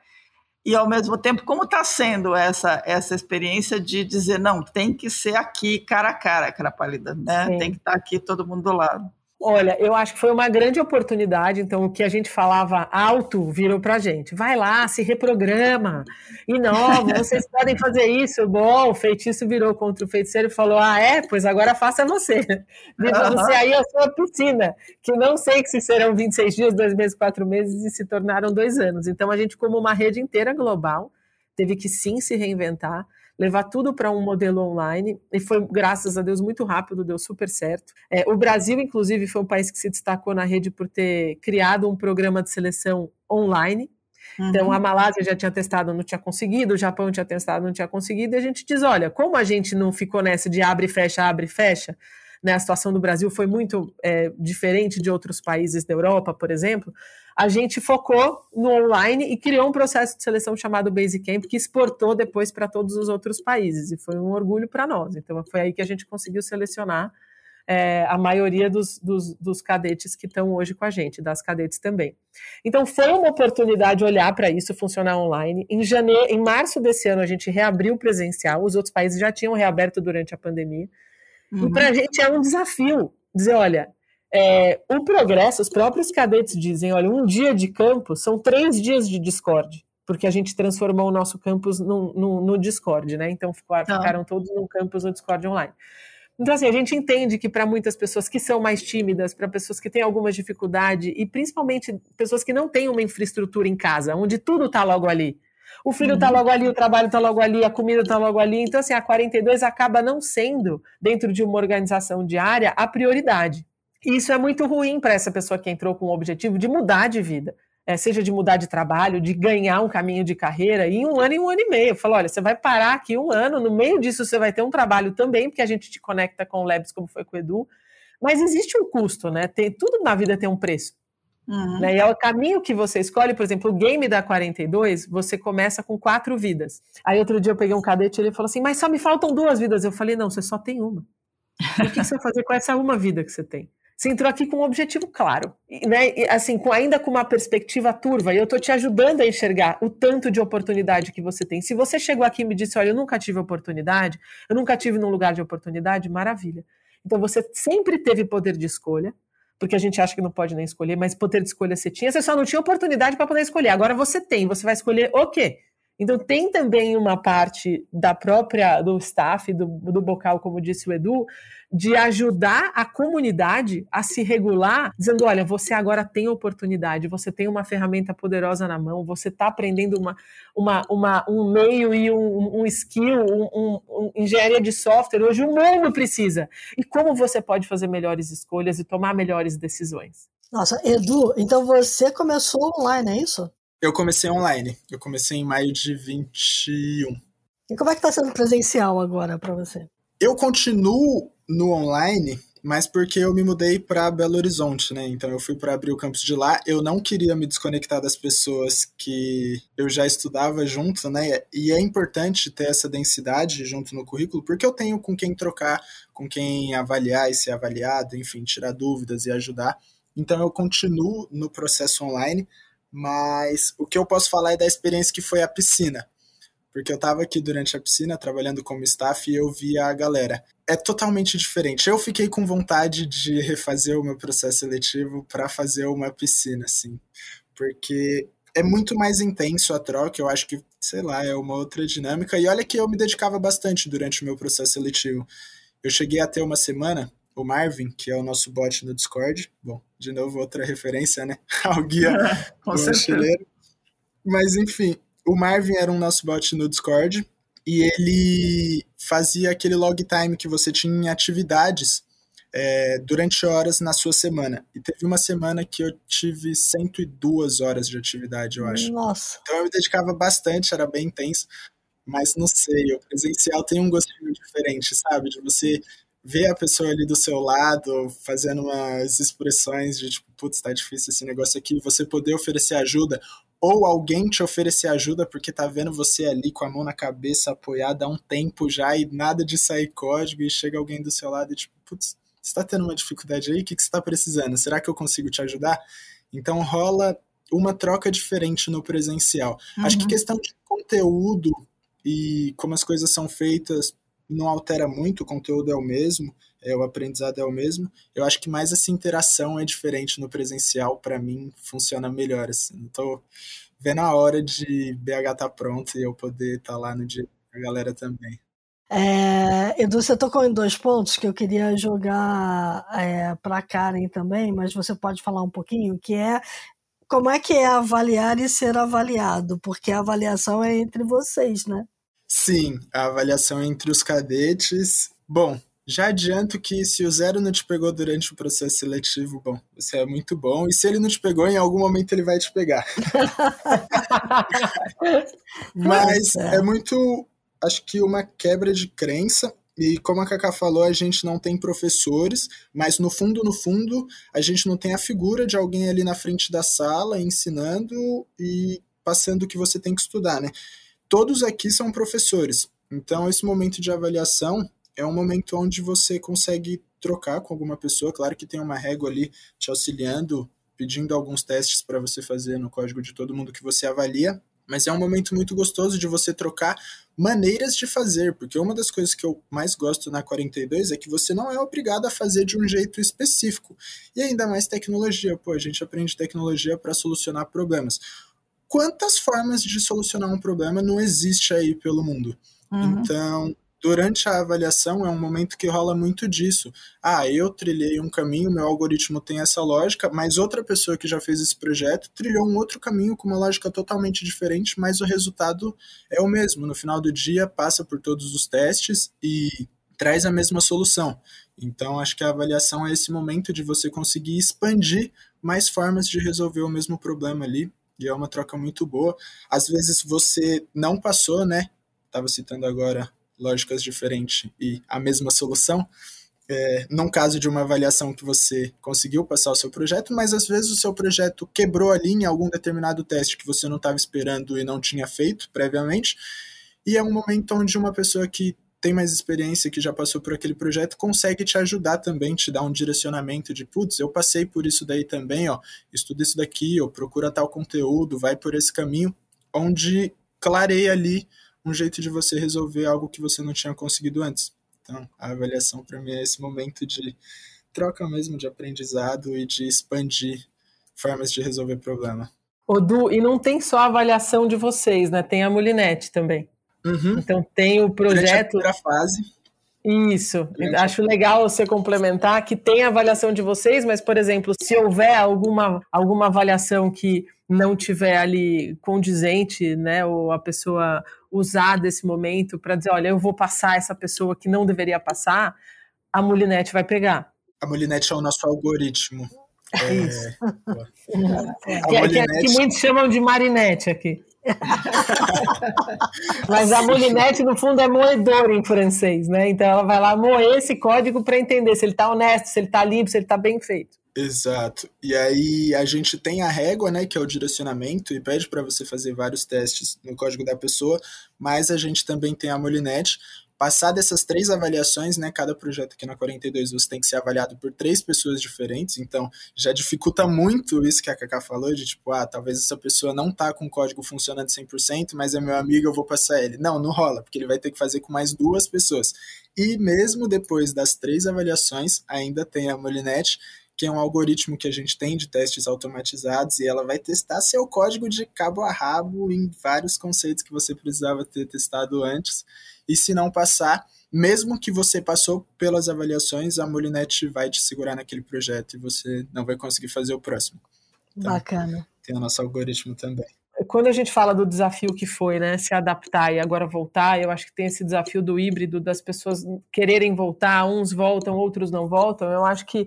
[SPEAKER 4] E ao mesmo tempo, como está sendo essa essa experiência de dizer não, tem que ser aqui cara a cara, cara pálida, né? Sim. Tem que estar tá aqui todo mundo do lado.
[SPEAKER 1] Olha, eu acho que foi uma grande oportunidade. Então, o que a gente falava alto virou para a gente. Vai lá, se reprograma, inova, vocês [laughs] podem fazer isso. Bom, o feitiço virou contra o feiticeiro e falou: Ah, é? Pois agora faça você. [laughs] Viva uhum. você aí a sua piscina, que não sei se serão 26 dias, dois meses, quatro meses e se tornaram dois anos. Então, a gente, como uma rede inteira global, teve que sim se reinventar levar tudo para um modelo online, e foi, graças a Deus, muito rápido, deu super certo. É, o Brasil, inclusive, foi um país que se destacou na rede por ter criado um programa de seleção online. Uhum. Então, a Malásia já tinha testado, não tinha conseguido, o Japão tinha testado, não tinha conseguido, e a gente diz: olha, como a gente não ficou nessa de abre e fecha, abre e fecha, né, a situação do Brasil foi muito é, diferente de outros países da Europa, por exemplo, a gente focou no online e criou um processo de seleção chamado Basecamp, que exportou depois para todos os outros países, e foi um orgulho para nós. Então, foi aí que a gente conseguiu selecionar é, a maioria dos, dos, dos cadetes que estão hoje com a gente, das cadetes também. Então foi uma oportunidade olhar para isso funcionar online. Em janeiro, em março desse ano a gente reabriu o presencial, os outros países já tinham reaberto durante a pandemia. Uhum. E para a gente é um desafio dizer, olha, é, o progresso, os próprios cadetes dizem, olha, um dia de campo são três dias de Discord, porque a gente transformou o nosso campus no, no, no Discord, né? Então ficaram, tá. ficaram todos no campus no Discord online. Então, assim, a gente entende que para muitas pessoas que são mais tímidas, para pessoas que têm alguma dificuldade, e principalmente pessoas que não têm uma infraestrutura em casa, onde tudo está logo ali. O filho está uhum. logo ali, o trabalho está logo ali, a comida está logo ali. Então, assim, a 42 acaba não sendo, dentro de uma organização diária, a prioridade. E isso é muito ruim para essa pessoa que entrou com o objetivo de mudar de vida. É, seja de mudar de trabalho, de ganhar um caminho de carreira, em um ano e um ano e meio. Eu falo, olha, você vai parar aqui um ano, no meio disso você vai ter um trabalho também, porque a gente te conecta com o Labs, como foi com o Edu, mas existe um custo, né? Tem, tudo na vida tem um preço. Uhum. Né? E é o caminho que você escolhe, por exemplo, o game da 42, você começa com quatro vidas. Aí outro dia eu peguei um cadete e ele falou assim: Mas só me faltam duas vidas. Eu falei: Não, você só tem uma. o que você vai fazer com essa uma vida que você tem? Você entrou aqui com um objetivo claro, né? E, assim, com, ainda com uma perspectiva turva, e eu estou te ajudando a enxergar o tanto de oportunidade que você tem. Se você chegou aqui e me disse, olha, eu nunca tive oportunidade, eu nunca tive num lugar de oportunidade, maravilha. Então você sempre teve poder de escolha, porque a gente acha que não pode nem escolher, mas poder de escolha você tinha, você só não tinha oportunidade para poder escolher. Agora você tem, você vai escolher o quê? Então tem também uma parte da própria do staff, do, do bocal, como disse o Edu, de ajudar a comunidade a se regular, dizendo: olha, você agora tem oportunidade, você tem uma ferramenta poderosa na mão, você está aprendendo uma, uma, uma, um meio e um, um skill, um, um, um, engenharia de software. Hoje o mundo precisa. E como você pode fazer melhores escolhas e tomar melhores decisões?
[SPEAKER 3] Nossa, Edu, então você começou online, é isso?
[SPEAKER 2] Eu comecei online. Eu comecei em maio de 21.
[SPEAKER 3] E como é que está sendo presencial agora para você?
[SPEAKER 2] Eu continuo no online, mas porque eu me mudei para Belo Horizonte, né? Então eu fui para abrir o campus de lá. Eu não queria me desconectar das pessoas que eu já estudava junto, né? E é importante ter essa densidade junto no currículo, porque eu tenho com quem trocar, com quem avaliar e ser avaliado, enfim, tirar dúvidas e ajudar. Então eu continuo no processo online mas o que eu posso falar é da experiência que foi a piscina. Porque eu estava aqui durante a piscina trabalhando como staff e eu via a galera. É totalmente diferente. Eu fiquei com vontade de refazer o meu processo seletivo para fazer uma piscina, assim. Porque é muito mais intenso a troca, eu acho que, sei lá, é uma outra dinâmica. E olha que eu me dedicava bastante durante o meu processo seletivo. Eu cheguei a ter uma semana o Marvin, que é o nosso bot no Discord. Bom, de novo, outra referência, né? [laughs] Ao guia do mochileiro. Mas, enfim, o Marvin era um nosso bot no Discord e ele fazia aquele log time que você tinha em atividades é, durante horas na sua semana. E teve uma semana que eu tive 102 horas de atividade, eu acho.
[SPEAKER 3] Nossa.
[SPEAKER 2] Então eu me dedicava bastante, era bem intenso. Mas não sei, o presencial tem um gostinho diferente, sabe? De você ver a pessoa ali do seu lado fazendo umas expressões de tipo, putz, tá difícil esse negócio aqui, você poder oferecer ajuda, ou alguém te oferecer ajuda porque tá vendo você ali com a mão na cabeça apoiada há um tempo já e nada de sair código e chega alguém do seu lado e tipo, putz, você tá tendo uma dificuldade aí? O que, que você tá precisando? Será que eu consigo te ajudar? Então rola uma troca diferente no presencial. Uhum. Acho que uhum. questão de conteúdo e como as coisas são feitas não altera muito, o conteúdo é o mesmo, é, o aprendizado é o mesmo. Eu acho que mais essa interação é diferente no presencial, para mim funciona melhor. Assim. Estou vendo a hora de BH tá pronto e eu poder estar tá lá no dia a galera também.
[SPEAKER 3] É, Edu, você tocou em dois pontos que eu queria jogar é, para Karen também, mas você pode falar um pouquinho, que é como é que é avaliar e ser avaliado, porque a avaliação é entre vocês, né?
[SPEAKER 2] Sim, a avaliação entre os cadetes. Bom, já adianto que se o zero não te pegou durante o processo seletivo, bom, você é muito bom. E se ele não te pegou, em algum momento ele vai te pegar. [laughs] Mas é muito, acho que uma quebra de crença. E como a Cacá falou, a gente não tem professores, mas no fundo, no fundo, a gente não tem a figura de alguém ali na frente da sala ensinando e passando o que você tem que estudar, né? Todos aqui são professores. Então, esse momento de avaliação é um momento onde você consegue trocar com alguma pessoa. Claro que tem uma régua ali te auxiliando, pedindo alguns testes para você fazer no código de todo mundo que você avalia, mas é um momento muito gostoso de você trocar maneiras de fazer, porque uma das coisas que eu mais gosto na 42 é que você não é obrigado a fazer de um jeito específico. E ainda mais tecnologia, pô, a gente aprende tecnologia para solucionar problemas. Quantas formas de solucionar um problema não existe aí pelo mundo? Uhum. Então, durante a avaliação é um momento que rola muito disso. Ah, eu trilhei um caminho, meu algoritmo tem essa lógica, mas outra pessoa que já fez esse projeto trilhou um outro caminho com uma lógica totalmente diferente, mas o resultado é o mesmo. No final do dia, passa por todos os testes e traz a mesma solução. Então, acho que a avaliação é esse momento de você conseguir expandir mais formas de resolver o mesmo problema ali. E é uma troca muito boa. Às vezes você não passou, né? Estava citando agora lógicas diferentes e a mesma solução, é, num caso de uma avaliação que você conseguiu passar o seu projeto, mas às vezes o seu projeto quebrou ali em algum determinado teste que você não estava esperando e não tinha feito previamente, e é um momento onde uma pessoa que tem mais experiência, que já passou por aquele projeto, consegue te ajudar também, te dar um direcionamento de, putz, eu passei por isso daí também, ó, estuda isso daqui, ou procura tal conteúdo, vai por esse caminho, onde clareia ali um jeito de você resolver algo que você não tinha conseguido antes. Então, a avaliação para mim é esse momento de troca mesmo de aprendizado e de expandir formas de resolver problema.
[SPEAKER 1] Odu, e não tem só a avaliação de vocês, né? Tem a Mulinete também. Uhum. Então tem o projeto.
[SPEAKER 2] Durante a fase.
[SPEAKER 1] Isso. Acho legal você complementar que tem a avaliação de vocês, mas, por exemplo, se houver alguma, alguma avaliação que não tiver ali condizente, né, ou a pessoa usar desse momento para dizer, olha, eu vou passar essa pessoa que não deveria passar, a Mulinete vai pegar.
[SPEAKER 2] A Mulinete é o nosso algoritmo.
[SPEAKER 1] É, Isso. É, [laughs] que, Mulinete... que, que, muitos chamam de marinete aqui. [laughs] Mas a Mulinete, no fundo, é moedor em francês, né? Então ela vai lá moer esse código para entender se ele está honesto, se ele está limpo, se ele está bem feito.
[SPEAKER 2] Exato. E aí a gente tem a régua, né, que é o direcionamento, e pede para você fazer vários testes no código da pessoa, mas a gente também tem a Molinet. Passar dessas três avaliações, né, cada projeto aqui na 42 você tem que ser avaliado por três pessoas diferentes, então já dificulta muito isso que a Kaká falou, de tipo, ah, talvez essa pessoa não tá com o código funcionando 100%, mas é meu amigo, eu vou passar ele. Não, não rola, porque ele vai ter que fazer com mais duas pessoas. E mesmo depois das três avaliações, ainda tem a Molinet, que é um algoritmo que a gente tem de testes automatizados e ela vai testar seu código de cabo a rabo em vários conceitos que você precisava ter testado antes. E se não passar, mesmo que você passou pelas avaliações, a Molinet vai te segurar naquele projeto e você não vai conseguir fazer o próximo.
[SPEAKER 3] Então, Bacana.
[SPEAKER 2] Tem o nosso algoritmo também.
[SPEAKER 1] Quando a gente fala do desafio que foi, né, se adaptar e agora voltar, eu acho que tem esse desafio do híbrido, das pessoas quererem voltar, uns voltam, outros não voltam. Eu acho que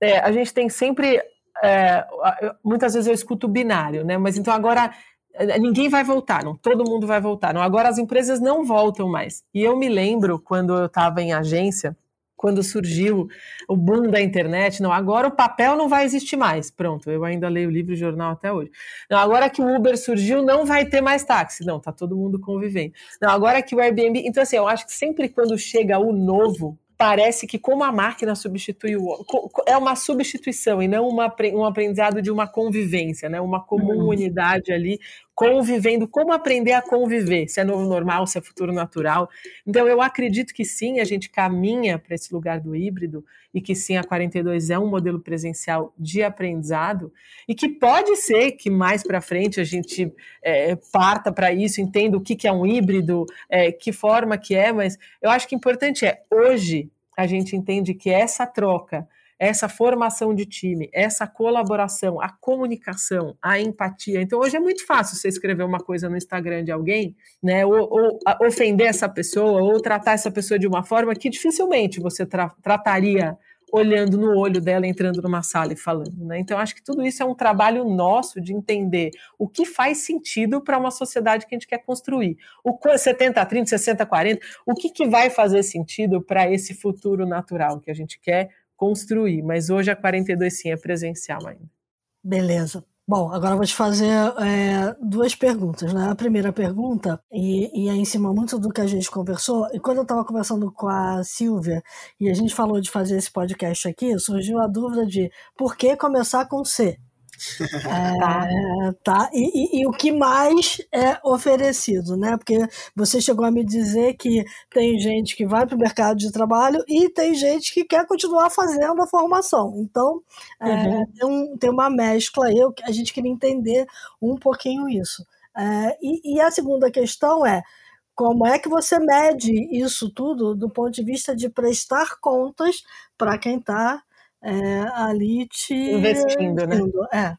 [SPEAKER 1] é, a gente tem sempre. É, muitas vezes eu escuto binário, né? Mas então agora ninguém vai voltar, não, todo mundo vai voltar. Não, agora as empresas não voltam mais. E eu me lembro quando eu estava em agência, quando surgiu o boom da internet, não, agora o papel não vai existir mais. Pronto, eu ainda leio livro e jornal até hoje. Não, agora que o Uber surgiu, não vai ter mais táxi. Não, tá todo mundo convivendo. Não, agora que o Airbnb. Então, assim, eu acho que sempre quando chega o novo, parece que como a máquina substitui o é uma substituição e não uma, um aprendizado de uma convivência, né? Uma comunidade ali convivendo, como aprender a conviver, se é novo normal, se é futuro natural. Então, eu acredito que sim, a gente caminha para esse lugar do híbrido e que sim, a 42 é um modelo presencial de aprendizado e que pode ser que mais para frente a gente é, parta para isso, entenda o que, que é um híbrido, é, que forma que é, mas eu acho que o importante é, hoje, a gente entende que essa troca essa formação de time, essa colaboração, a comunicação, a empatia. Então, hoje é muito fácil você escrever uma coisa no Instagram de alguém, né, ou, ou ofender essa pessoa, ou tratar essa pessoa de uma forma que dificilmente você tra trataria olhando no olho dela, entrando numa sala e falando. Né? Então, acho que tudo isso é um trabalho nosso de entender o que faz sentido para uma sociedade que a gente quer construir. O 70, 30, 60, 40, o que, que vai fazer sentido para esse futuro natural que a gente quer construir, mas hoje a 42 sim é presencial ainda.
[SPEAKER 3] Beleza. Bom, agora vou te fazer é, duas perguntas, né? A primeira pergunta, e, e é em cima muito do que a gente conversou, e quando eu estava conversando com a Silvia e a gente falou de fazer esse podcast aqui, surgiu a dúvida de por que começar com C? É, tá. E, e, e, o que mais é oferecido, né? Porque você chegou a me dizer que tem gente que vai para o mercado de trabalho e tem gente que quer continuar fazendo a formação. Então, é, uhum. tem, um, tem, uma mescla aí, a gente queria entender um pouquinho isso. É, e, e a segunda questão é como é que você mede isso tudo do ponto de vista de prestar contas para quem está é, ali te
[SPEAKER 1] investindo, né? É.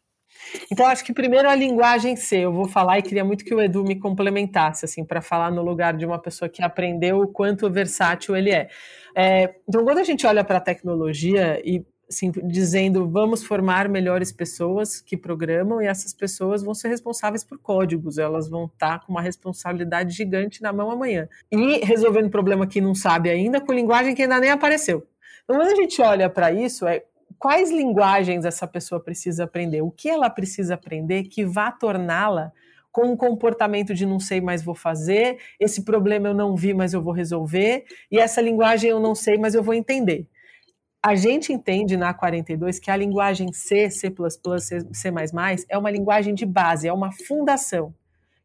[SPEAKER 1] Então, acho que primeiro a linguagem C, eu vou falar e queria muito que o Edu me complementasse, assim, para falar no lugar de uma pessoa que aprendeu o quanto versátil ele é. é então, quando a gente olha para a tecnologia e assim, dizendo vamos formar melhores pessoas que programam e essas pessoas vão ser responsáveis por códigos, elas vão estar tá com uma responsabilidade gigante na mão amanhã. E resolvendo problema que não sabe ainda com linguagem que ainda nem apareceu. Então, quando a gente olha para isso, é quais linguagens essa pessoa precisa aprender, o que ela precisa aprender que vá torná-la com um comportamento de não sei, mas vou fazer, esse problema eu não vi, mas eu vou resolver, e essa linguagem eu não sei, mas eu vou entender. A gente entende na 42 que a linguagem C++, C, C++ é uma linguagem de base, é uma fundação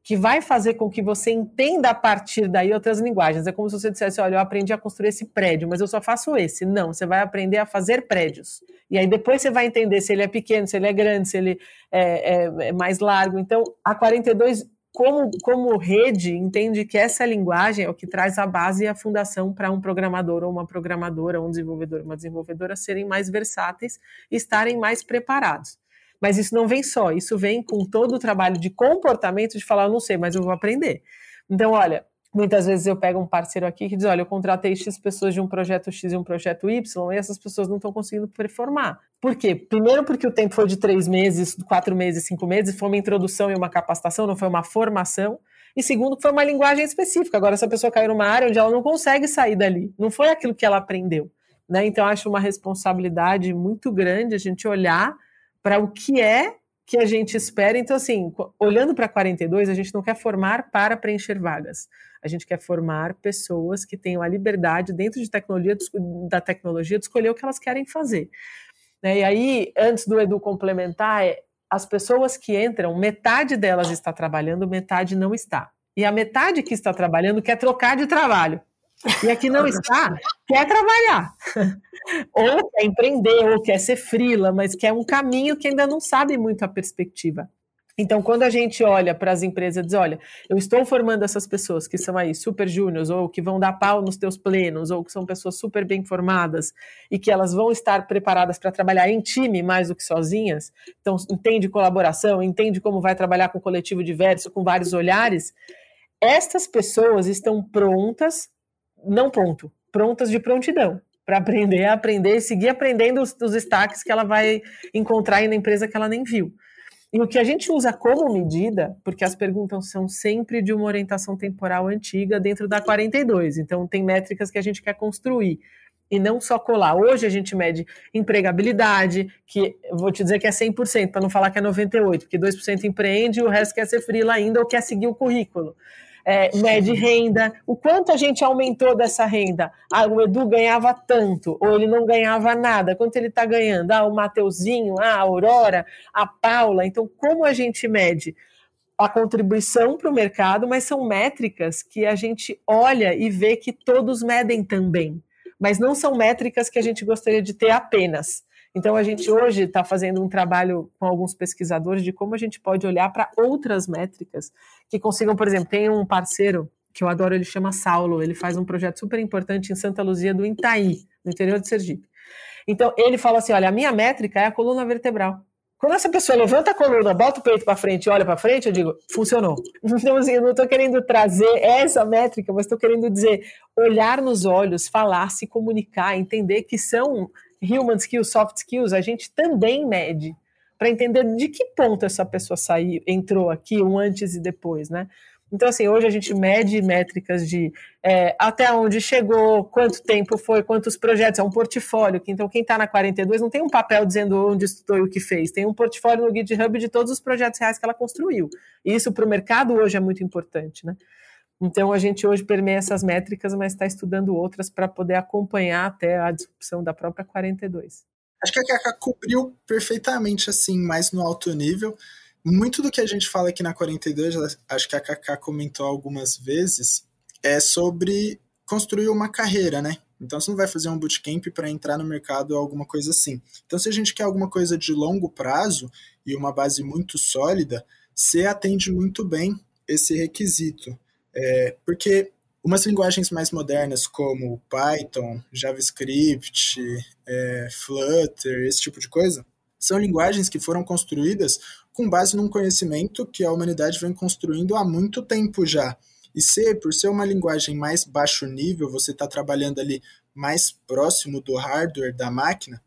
[SPEAKER 1] que vai fazer com que você entenda a partir daí outras linguagens. É como se você dissesse: olha, eu aprendi a construir esse prédio, mas eu só faço esse. Não, você vai aprender a fazer prédios. E aí depois você vai entender se ele é pequeno, se ele é grande, se ele é, é, é mais largo. Então, a 42, como, como rede, entende que essa linguagem é o que traz a base e a fundação para um programador ou uma programadora, um desenvolvedor, uma desenvolvedora serem mais versáteis e estarem mais preparados. Mas isso não vem só, isso vem com todo o trabalho de comportamento de falar, não sei, mas eu vou aprender. Então, olha, muitas vezes eu pego um parceiro aqui que diz: olha, eu contratei X pessoas de um projeto X e um projeto Y, e essas pessoas não estão conseguindo performar. Por quê? Primeiro, porque o tempo foi de três meses, quatro meses, cinco meses, foi uma introdução e uma capacitação, não foi uma formação. E segundo, foi uma linguagem específica. Agora, essa pessoa caiu numa área onde ela não consegue sair dali, não foi aquilo que ela aprendeu. Né? Então, acho uma responsabilidade muito grande a gente olhar para o que é que a gente espera. Então, assim, olhando para 42, a gente não quer formar para preencher vagas. A gente quer formar pessoas que tenham a liberdade, dentro de tecnologia, da tecnologia, de escolher o que elas querem fazer. Né? E aí, antes do Edu complementar, é, as pessoas que entram, metade delas está trabalhando, metade não está. E a metade que está trabalhando quer trocar de trabalho. E aqui não está, quer trabalhar. [laughs] ou quer empreender, ou quer ser frila, mas quer um caminho que ainda não sabe muito a perspectiva. Então, quando a gente olha para as empresas e diz, olha, eu estou formando essas pessoas que são aí super júniores, ou que vão dar pau nos teus plenos, ou que são pessoas super bem formadas, e que elas vão estar preparadas para trabalhar em time mais do que sozinhas, então entende colaboração, entende como vai trabalhar com coletivo diverso, com vários olhares, estas pessoas estão prontas não pronto, prontas de prontidão para aprender a aprender e seguir aprendendo os, os destaques que ela vai encontrar na empresa que ela nem viu. E o que a gente usa como medida, porque as perguntas são sempre de uma orientação temporal antiga dentro da 42, então tem métricas que a gente quer construir e não só colar. Hoje a gente mede empregabilidade, que vou te dizer que é 100%, para não falar que é 98%, porque 2% empreende e o resto quer ser frila ainda ou quer seguir o currículo é, mede renda, o quanto a gente aumentou dessa renda. Ah, o Edu ganhava tanto, ou ele não ganhava nada, quanto ele está ganhando? Ah, o Mateuzinho, ah, a Aurora, a Paula. Então, como a gente mede? a contribuição para o mercado, mas são métricas que a gente olha e vê que todos medem também. Mas não são métricas que a gente gostaria de ter apenas. Então, a gente hoje está fazendo um trabalho com alguns pesquisadores de como a gente pode olhar para outras métricas que consigam, por exemplo, tem um parceiro que eu adoro, ele chama Saulo, ele faz um projeto super importante em Santa Luzia do Itaí, no interior de Sergipe. Então, ele fala assim: olha, a minha métrica é a coluna vertebral. Quando essa pessoa levanta a coluna, bota o peito para frente e olha para frente, eu digo, funcionou. [laughs] Então, assim, eu não estou querendo trazer essa métrica, mas estou querendo dizer, olhar nos olhos, falar, se comunicar, entender que são human skills, soft skills, a gente também mede para entender de que ponto essa pessoa saiu, entrou aqui, um antes e depois, né? Então, assim, hoje a gente mede métricas de é, até onde chegou, quanto tempo foi, quantos projetos, é um portfólio. Então, quem está na 42 não tem um papel dizendo onde estudou e o que fez, tem um portfólio no GitHub de todos os projetos reais que ela construiu. E isso para o mercado hoje é muito importante, né? Então, a gente hoje permeia essas métricas, mas está estudando outras para poder acompanhar até a disrupção da própria 42.
[SPEAKER 2] Acho que a Kaká cobriu perfeitamente, assim, mais no alto nível. Muito do que a gente fala aqui na 42, acho que a Kaká comentou algumas vezes, é sobre construir uma carreira, né? Então você não vai fazer um bootcamp para entrar no mercado ou alguma coisa assim. Então se a gente quer alguma coisa de longo prazo e uma base muito sólida, você atende muito bem esse requisito. É, porque umas linguagens mais modernas como Python, JavaScript, é, Flutter, esse tipo de coisa, são linguagens que foram construídas com base num conhecimento que a humanidade vem construindo há muito tempo já. E C, por ser uma linguagem mais baixo nível, você está trabalhando ali mais próximo do hardware da máquina,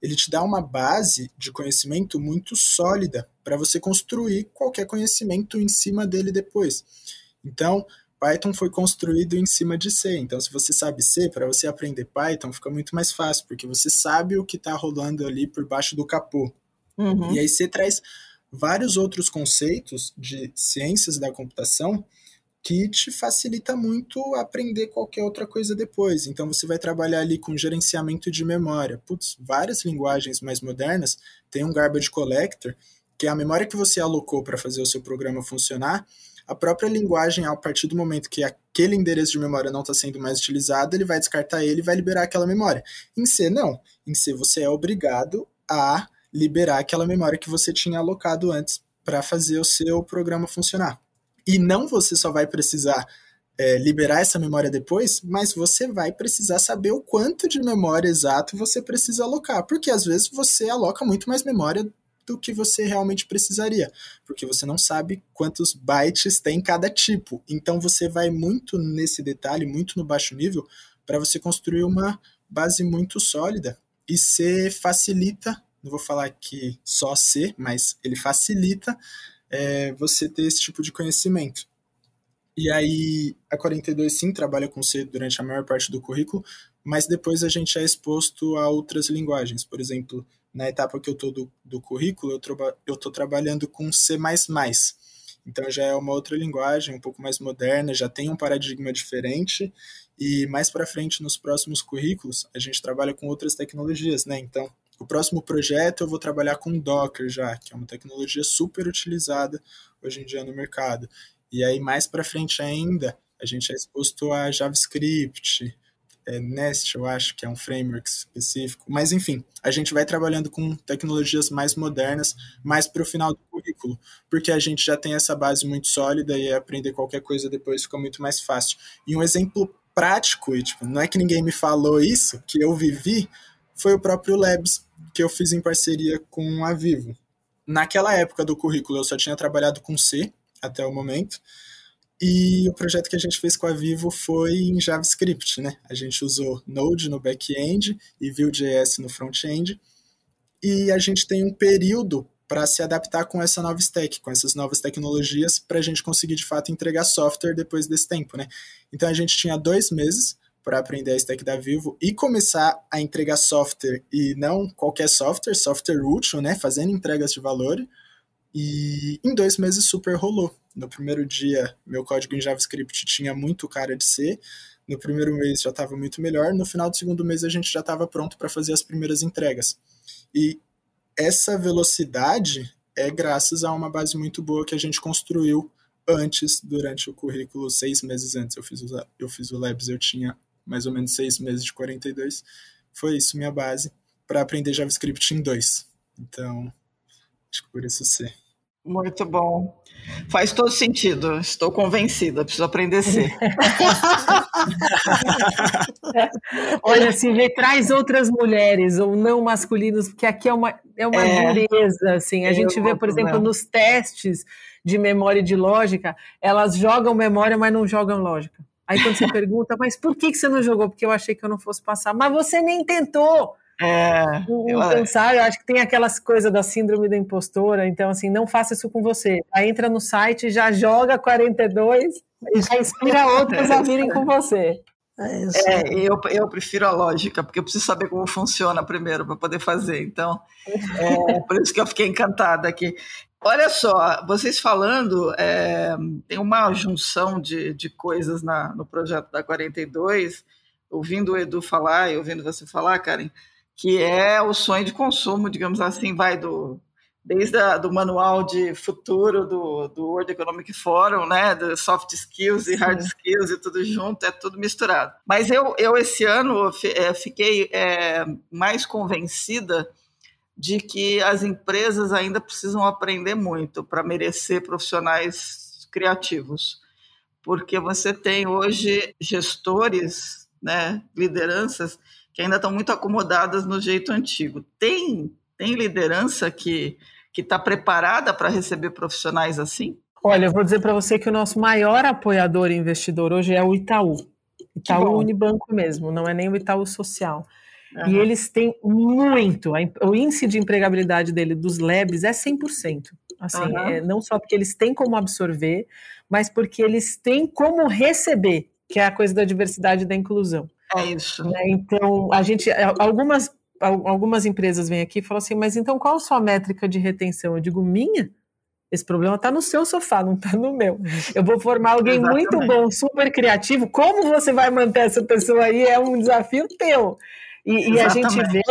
[SPEAKER 2] ele te dá uma base de conhecimento muito sólida para você construir qualquer conhecimento em cima dele depois. Então, Python foi construído em cima de C. Então, se você sabe C, para você aprender Python fica muito mais fácil, porque você sabe o que está rolando ali por baixo do capô. Uhum. E aí C traz vários outros conceitos de ciências da computação que te facilita muito aprender qualquer outra coisa depois. Então você vai trabalhar ali com gerenciamento de memória. Putz, várias linguagens mais modernas têm um garbage collector, que é a memória que você alocou para fazer o seu programa funcionar. A própria linguagem, a partir do momento que aquele endereço de memória não está sendo mais utilizado, ele vai descartar ele e vai liberar aquela memória. Em C, não. Em C, você é obrigado a liberar aquela memória que você tinha alocado antes para fazer o seu programa funcionar. E não você só vai precisar é, liberar essa memória depois, mas você vai precisar saber o quanto de memória exato você precisa alocar, porque às vezes você aloca muito mais memória do que você realmente precisaria, porque você não sabe quantos bytes tem cada tipo. Então você vai muito nesse detalhe, muito no baixo nível, para você construir uma base muito sólida e você facilita não vou falar que só C, mas ele facilita é, você ter esse tipo de conhecimento. E aí, a 42 sim trabalha com C durante a maior parte do currículo, mas depois a gente é exposto a outras linguagens. Por exemplo, na etapa que eu estou do, do currículo, eu estou trabalhando com C. Então já é uma outra linguagem, um pouco mais moderna, já tem um paradigma diferente. E mais para frente, nos próximos currículos, a gente trabalha com outras tecnologias, né? Então, o próximo projeto eu vou trabalhar com Docker já, que é uma tecnologia super utilizada hoje em dia no mercado. E aí mais para frente ainda, a gente é exposto a JavaScript, é Nest, eu acho que é um framework específico. Mas enfim, a gente vai trabalhando com tecnologias mais modernas, mais para o final do currículo, porque a gente já tem essa base muito sólida e aprender qualquer coisa depois fica muito mais fácil. E um exemplo prático, e tipo, não é que ninguém me falou isso, que eu vivi, foi o próprio Labs, que eu fiz em parceria com a Vivo. Naquela época do currículo eu só tinha trabalhado com C até o momento, e o projeto que a gente fez com a Vivo foi em JavaScript, né? A gente usou Node no back-end e Vue.js no front-end, e a gente tem um período para se adaptar com essa nova stack, com essas novas tecnologias, para a gente conseguir de fato entregar software depois desse tempo, né? Então a gente tinha dois meses para aprender a stack da Vivo e começar a entregar software e não qualquer software, software útil, né, fazendo entregas de valor. E em dois meses super rolou. No primeiro dia, meu código em JavaScript tinha muito cara de C. No primeiro mês já estava muito melhor. No final do segundo mês, a gente já estava pronto para fazer as primeiras entregas. E essa velocidade é graças a uma base muito boa que a gente construiu antes, durante o currículo, seis meses antes. Eu fiz o, eu fiz o Labs, eu tinha mais ou menos seis meses de 42. Foi isso minha base para aprender JavaScript em dois. Então, acho que por isso C.
[SPEAKER 4] Muito bom. Faz todo sentido. Estou convencida. Preciso aprender C. [laughs]
[SPEAKER 1] Olha, Silvia, traz outras mulheres ou não masculinos, porque aqui é uma, é uma é, dureza. Assim. A gente vê, por exemplo, nos testes de memória e de lógica, elas jogam memória, mas não jogam lógica. Aí quando você [laughs] pergunta, mas por que, que você não jogou? Porque eu achei que eu não fosse passar. Mas você nem tentou.
[SPEAKER 4] É,
[SPEAKER 1] eu, pensar, eu acho que tem aquelas coisas da síndrome da impostora, então assim, não faça isso com você. Aí entra no site, já joga 42 e já inspira [laughs] outros a virem com você.
[SPEAKER 4] É, é, eu, eu prefiro a lógica, porque eu preciso saber como funciona primeiro para poder fazer. Então, é por isso que eu fiquei encantada aqui. Olha só, vocês falando, é, tem uma junção de, de coisas na, no projeto da 42, ouvindo o Edu falar e ouvindo você falar, Karen, que é o sonho de consumo, digamos assim, vai do desde a, do manual de futuro do, do World Economic Forum, né, do soft skills e hard skills e tudo junto, é tudo misturado. Mas eu, eu esse ano é, fiquei é, mais convencida de que as empresas ainda precisam aprender muito para merecer profissionais criativos, porque você tem hoje gestores, né, lideranças que ainda estão muito acomodadas no jeito antigo. Tem tem liderança que que está preparada para receber profissionais assim?
[SPEAKER 1] Olha, eu vou dizer para você que o nosso maior apoiador e investidor hoje é o Itaú. Itaú Unibanco mesmo, não é nem o Itaú Social. Uhum. E eles têm muito, o índice de empregabilidade dele dos labs é 100%. Assim, uhum. é, não só porque eles têm como absorver, mas porque eles têm como receber, que é a coisa da diversidade e da inclusão.
[SPEAKER 4] É isso.
[SPEAKER 1] Né? Então, a gente, algumas algumas empresas vêm aqui e falam assim, mas então qual a sua métrica de retenção? Eu digo, minha? Esse problema está no seu sofá, não está no meu. Eu vou formar alguém Exatamente. muito bom, super criativo. Como você vai manter essa pessoa aí é um desafio teu. E, e a gente vê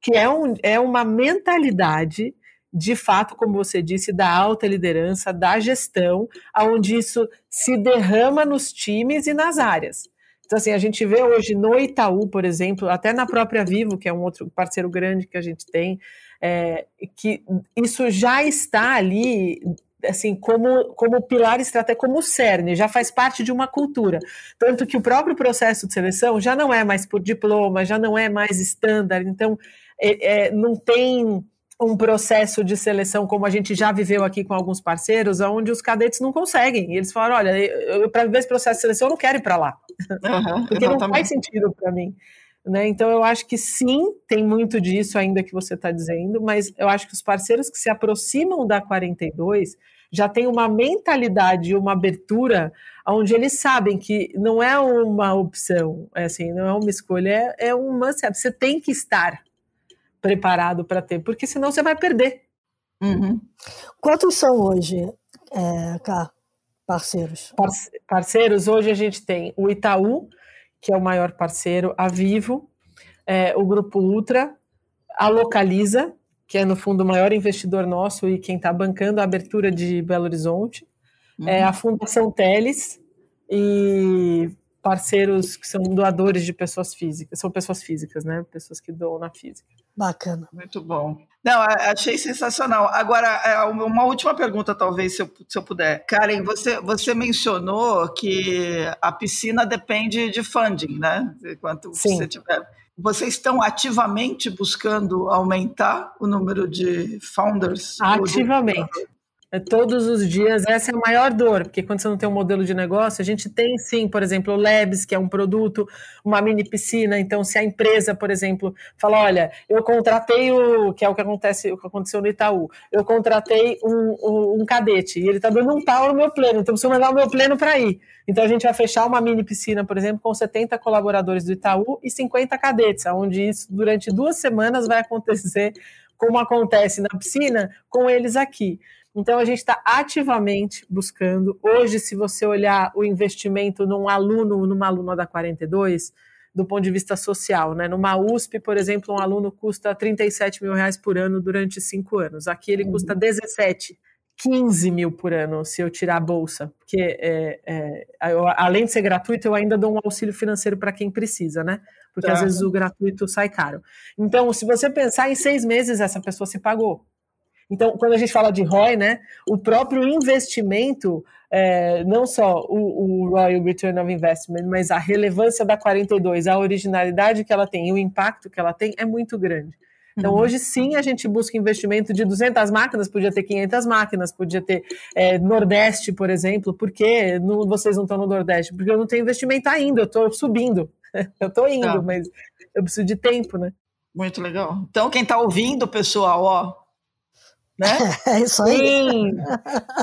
[SPEAKER 1] que é, um, é uma mentalidade, de fato, como você disse, da alta liderança, da gestão, onde isso se derrama nos times e nas áreas. Então, assim, a gente vê hoje no Itaú, por exemplo, até na própria Vivo, que é um outro parceiro grande que a gente tem, é, que isso já está ali assim, como, como pilar estratégico, como cerne, já faz parte de uma cultura. Tanto que o próprio processo de seleção já não é mais por diploma, já não é mais estándar, então é, é, não tem um processo de seleção como a gente já viveu aqui com alguns parceiros, onde os cadetes não conseguem. E eles falaram: olha, para viver esse processo de seleção, eu não quero ir para lá. Uhum, [laughs] Porque exatamente. não faz sentido para mim. Né? Então, eu acho que sim, tem muito disso ainda que você está dizendo, mas eu acho que os parceiros que se aproximam da 42 já têm uma mentalidade, uma abertura, onde eles sabem que não é uma opção, é assim, não é uma escolha, é, é uma. Você tem que estar preparado para ter, porque senão você vai perder.
[SPEAKER 3] Uhum. Quantos são hoje, é, cá, parceiros?
[SPEAKER 1] parceiros, hoje a gente tem o Itaú, que é o maior parceiro, a Vivo, é, o Grupo Ultra, a Localiza, que é no fundo o maior investidor nosso e quem está bancando a abertura de Belo Horizonte, uhum. é, a Fundação Teles e parceiros que são doadores de pessoas físicas, são pessoas físicas, né? Pessoas que doam na física.
[SPEAKER 3] Bacana.
[SPEAKER 4] Muito bom. Não, achei sensacional. Agora, é, uma última pergunta, talvez, se eu, se eu puder. Karen, você, você mencionou que a piscina depende de funding, né? Quanto Sim. você tiver. Vocês estão ativamente buscando aumentar o número de founders?
[SPEAKER 1] Ativamente. É todos os dias, essa é a maior dor, porque quando você não tem um modelo de negócio, a gente tem sim, por exemplo, o Labs, que é um produto, uma mini piscina. Então, se a empresa, por exemplo, fala: olha, eu contratei o. que é o que acontece, o que aconteceu no Itaú, eu contratei um, um, um cadete e ele está dando um no meu pleno, então preciso mandar o meu pleno para ir. Então a gente vai fechar uma mini piscina, por exemplo, com 70 colaboradores do Itaú e 50 cadetes, onde isso durante duas semanas vai acontecer como acontece na piscina com eles aqui. Então, a gente está ativamente buscando. Hoje, se você olhar o investimento num aluno, numa aluna da 42, do ponto de vista social, né? Numa USP, por exemplo, um aluno custa 37 mil reais por ano durante cinco anos. Aqui ele custa 17, uhum. 15 mil por ano se eu tirar a bolsa. Porque, é, é, eu, além de ser gratuito, eu ainda dou um auxílio financeiro para quem precisa, né? Porque tá. às vezes o gratuito sai caro. Então, se você pensar em seis meses, essa pessoa se pagou. Então, quando a gente fala de ROI, né, o próprio investimento, é, não só o, o Royal Return of Investment, mas a relevância da 42, a originalidade que ela tem e o impacto que ela tem é muito grande. Então, uhum. hoje sim, a gente busca investimento de 200 máquinas, podia ter 500 máquinas, podia ter é, Nordeste, por exemplo. Por que não, vocês não estão no Nordeste? Porque eu não tenho investimento ainda, eu estou subindo. [laughs] eu estou indo, tá. mas eu preciso de tempo, né?
[SPEAKER 4] Muito legal. Então, quem está ouvindo, pessoal, ó, né? [laughs]
[SPEAKER 3] É isso aí.
[SPEAKER 1] Sim.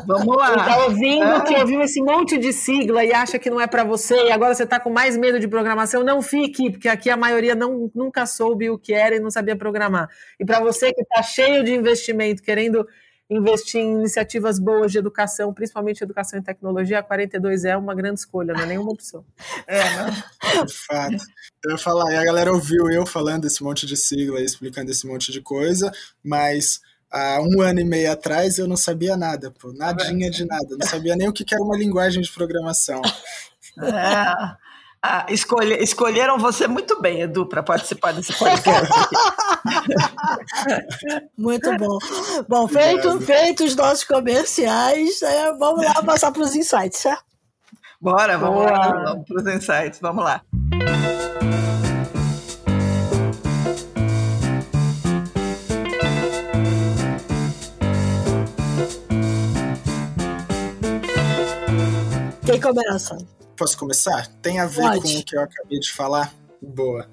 [SPEAKER 4] Vamos lá.
[SPEAKER 1] Quem tá ouvindo, que ouviu esse monte de sigla e acha que não é para você, e agora você está com mais medo de programação, não fique, porque aqui a maioria não, nunca soube o que era e não sabia programar. E para você que está cheio de investimento, querendo investir em iniciativas boas de educação, principalmente educação e tecnologia, a 42 é uma grande escolha, não é nenhuma opção. [laughs]
[SPEAKER 4] É, né?
[SPEAKER 2] Fato. Eu ia falar, e a galera ouviu eu falando esse monte de sigla, explicando esse monte de coisa, mas há um ano e meio atrás eu não sabia nada, pô, nadinha de nada, não sabia nem o que era uma linguagem de programação.
[SPEAKER 4] É. Ah, escolhe, escolheram você muito bem, Edu, para participar desse podcast. [laughs]
[SPEAKER 3] muito bom. Bom, feito, feito os nossos comerciais, é, vamos lá passar para os insights, certo?
[SPEAKER 4] Bora, vamos Boa. lá, vamos para os insights, vamos lá.
[SPEAKER 3] Quem começa?
[SPEAKER 2] Posso começar? Tem a ver
[SPEAKER 3] Pode.
[SPEAKER 2] com o que eu acabei de falar? Boa.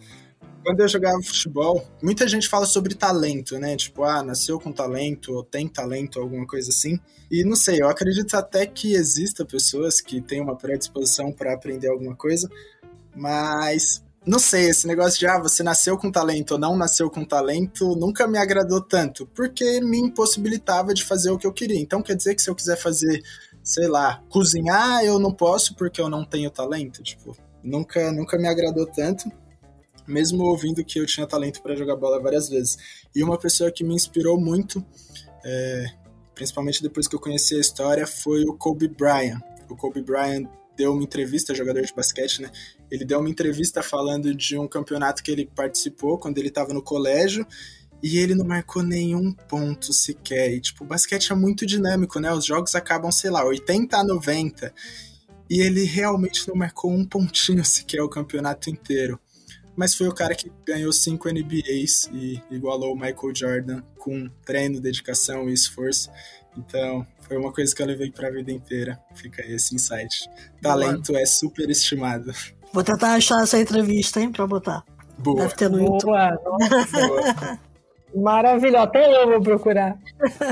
[SPEAKER 2] Quando eu jogava futebol, muita gente fala sobre talento, né? Tipo, ah, nasceu com talento, ou tem talento, alguma coisa assim. E não sei, eu acredito até que exista pessoas que têm uma predisposição para aprender alguma coisa, mas não sei, esse negócio de ah, você nasceu com talento ou não nasceu com talento nunca me agradou tanto, porque me impossibilitava de fazer o que eu queria. Então quer dizer que se eu quiser fazer sei lá, cozinhar eu não posso porque eu não tenho talento, tipo, nunca, nunca me agradou tanto, mesmo ouvindo que eu tinha talento para jogar bola várias vezes. E uma pessoa que me inspirou muito, é, principalmente depois que eu conheci a história, foi o Kobe Bryant. O Kobe Bryant deu uma entrevista, jogador de basquete, né? Ele deu uma entrevista falando de um campeonato que ele participou quando ele estava no colégio e ele não marcou nenhum ponto sequer. E, tipo, o basquete é muito dinâmico, né? Os jogos acabam, sei lá, 80 a 90. E ele realmente não marcou um pontinho [laughs] sequer o campeonato inteiro. Mas foi o cara que ganhou cinco NBAs e igualou o Michael Jordan com treino, dedicação e esforço. Então, foi uma coisa que eu levei para a vida inteira. Fica aí esse insight. Talento Boa. é super estimado.
[SPEAKER 3] Vou tentar achar essa entrevista, hein, para botar.
[SPEAKER 2] Boa.
[SPEAKER 3] Deve ter no
[SPEAKER 1] Boa.
[SPEAKER 3] YouTube.
[SPEAKER 1] Boa. Maravilhoso, até eu vou procurar.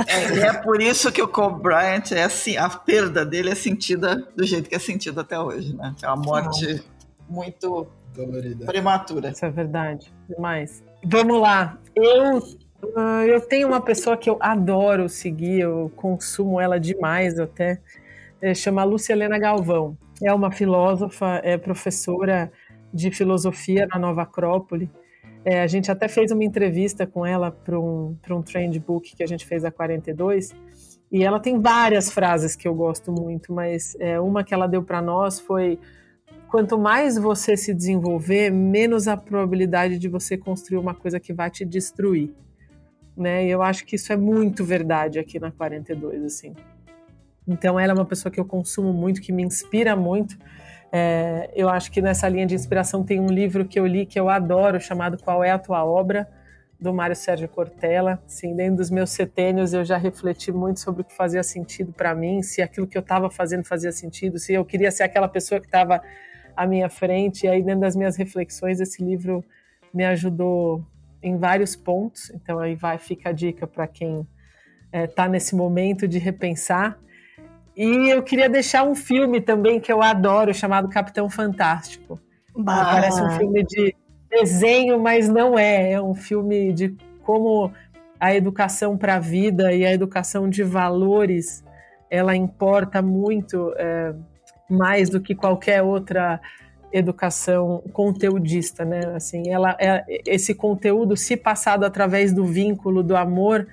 [SPEAKER 4] É, é por isso que o Kobe Bryant é assim, a perda dele é sentida do jeito que é sentida até hoje, né? É uma morte muito
[SPEAKER 2] Dolorida.
[SPEAKER 4] prematura.
[SPEAKER 1] Isso é verdade, demais. Vamos lá. Eu uh, eu tenho uma pessoa que eu adoro seguir, eu consumo ela demais até. É, chama Lúcia Helena Galvão. É uma filósofa, é professora de filosofia na Nova Acrópole. É, a gente até fez uma entrevista com ela para um, um trend book que a gente fez a 42, e ela tem várias frases que eu gosto muito, mas é, uma que ela deu para nós foi: quanto mais você se desenvolver, menos a probabilidade de você construir uma coisa que vai te destruir. Né? E eu acho que isso é muito verdade aqui na 42, assim. Então ela é uma pessoa que eu consumo muito, que me inspira muito. É, eu acho que nessa linha de inspiração tem um livro que eu li que eu adoro, chamado Qual é a Tua Obra, do Mário Sérgio Cortella. Sim, dentro dos meus setênios eu já refleti muito sobre o que fazia sentido para mim, se aquilo que eu estava fazendo fazia sentido, se eu queria ser aquela pessoa que estava à minha frente. E aí, dentro das minhas reflexões, esse livro me ajudou em vários pontos. Então, aí vai, fica a dica para quem está é, nesse momento de repensar. E eu queria deixar um filme também que eu adoro, chamado Capitão Fantástico.
[SPEAKER 3] Bah.
[SPEAKER 1] Parece um filme de desenho, mas não é. É um filme de como a educação para a vida e a educação de valores ela importa muito é, mais do que qualquer outra educação conteudista, né? Assim, ela, é, esse conteúdo, se passado através do vínculo, do amor,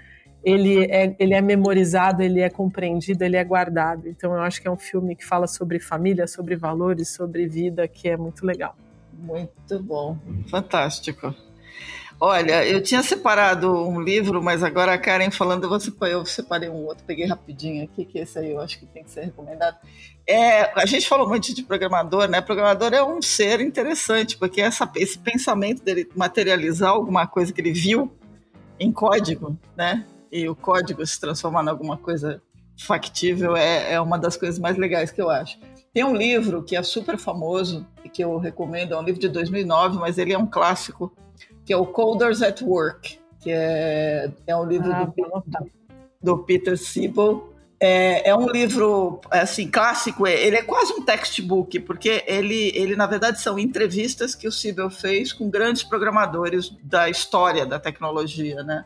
[SPEAKER 1] ele é, ele é memorizado, ele é compreendido, ele é guardado. Então eu acho que é um filme que fala sobre família, sobre valores, sobre vida, que é muito legal.
[SPEAKER 4] Muito bom, fantástico. Olha, eu tinha separado um livro, mas agora a Karen falando, eu, eu separei um outro, peguei rapidinho aqui, que esse aí eu acho que tem que ser recomendado. É, a gente falou muito de programador, né? Programador é um ser interessante, porque essa, esse pensamento dele materializar alguma coisa que ele viu em código, né? E o código se transformar em alguma coisa factível é, é uma das coisas mais legais que eu acho. Tem um livro que é super famoso e que eu recomendo, é um livro de 2009, mas ele é um clássico, que é o Coders at Work, que é, é um livro ah, do, do, Peter Siebel. É, é, um livro assim clássico, ele é quase um textbook, porque ele, ele na verdade são entrevistas que o Siebel fez com grandes programadores da história da tecnologia, né?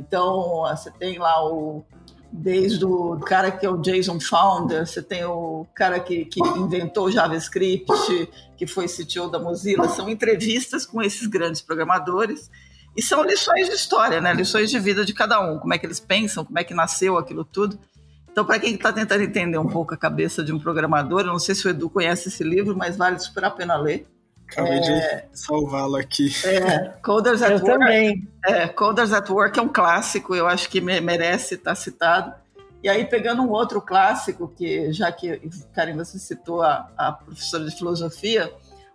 [SPEAKER 4] Então você tem lá o desde o cara que é o Jason Founder, você tem o cara que, que inventou o JavaScript, que foi CTO da Mozilla, são entrevistas com esses grandes programadores e são lições de história, né? lições de vida de cada um, como é que eles pensam, como é que nasceu aquilo tudo. Então, para quem está tentando entender um pouco a cabeça de um programador, eu não sei se o Edu conhece esse livro, mas vale super a pena ler.
[SPEAKER 2] Acabei é, de salvá-lo aqui.
[SPEAKER 4] É, Coders at
[SPEAKER 1] eu
[SPEAKER 4] Work.
[SPEAKER 1] Também.
[SPEAKER 4] É, Coders at Work é um clássico, eu acho que merece estar citado. E aí, pegando um outro clássico, que já que, Karen, você citou a, a professora de filosofia,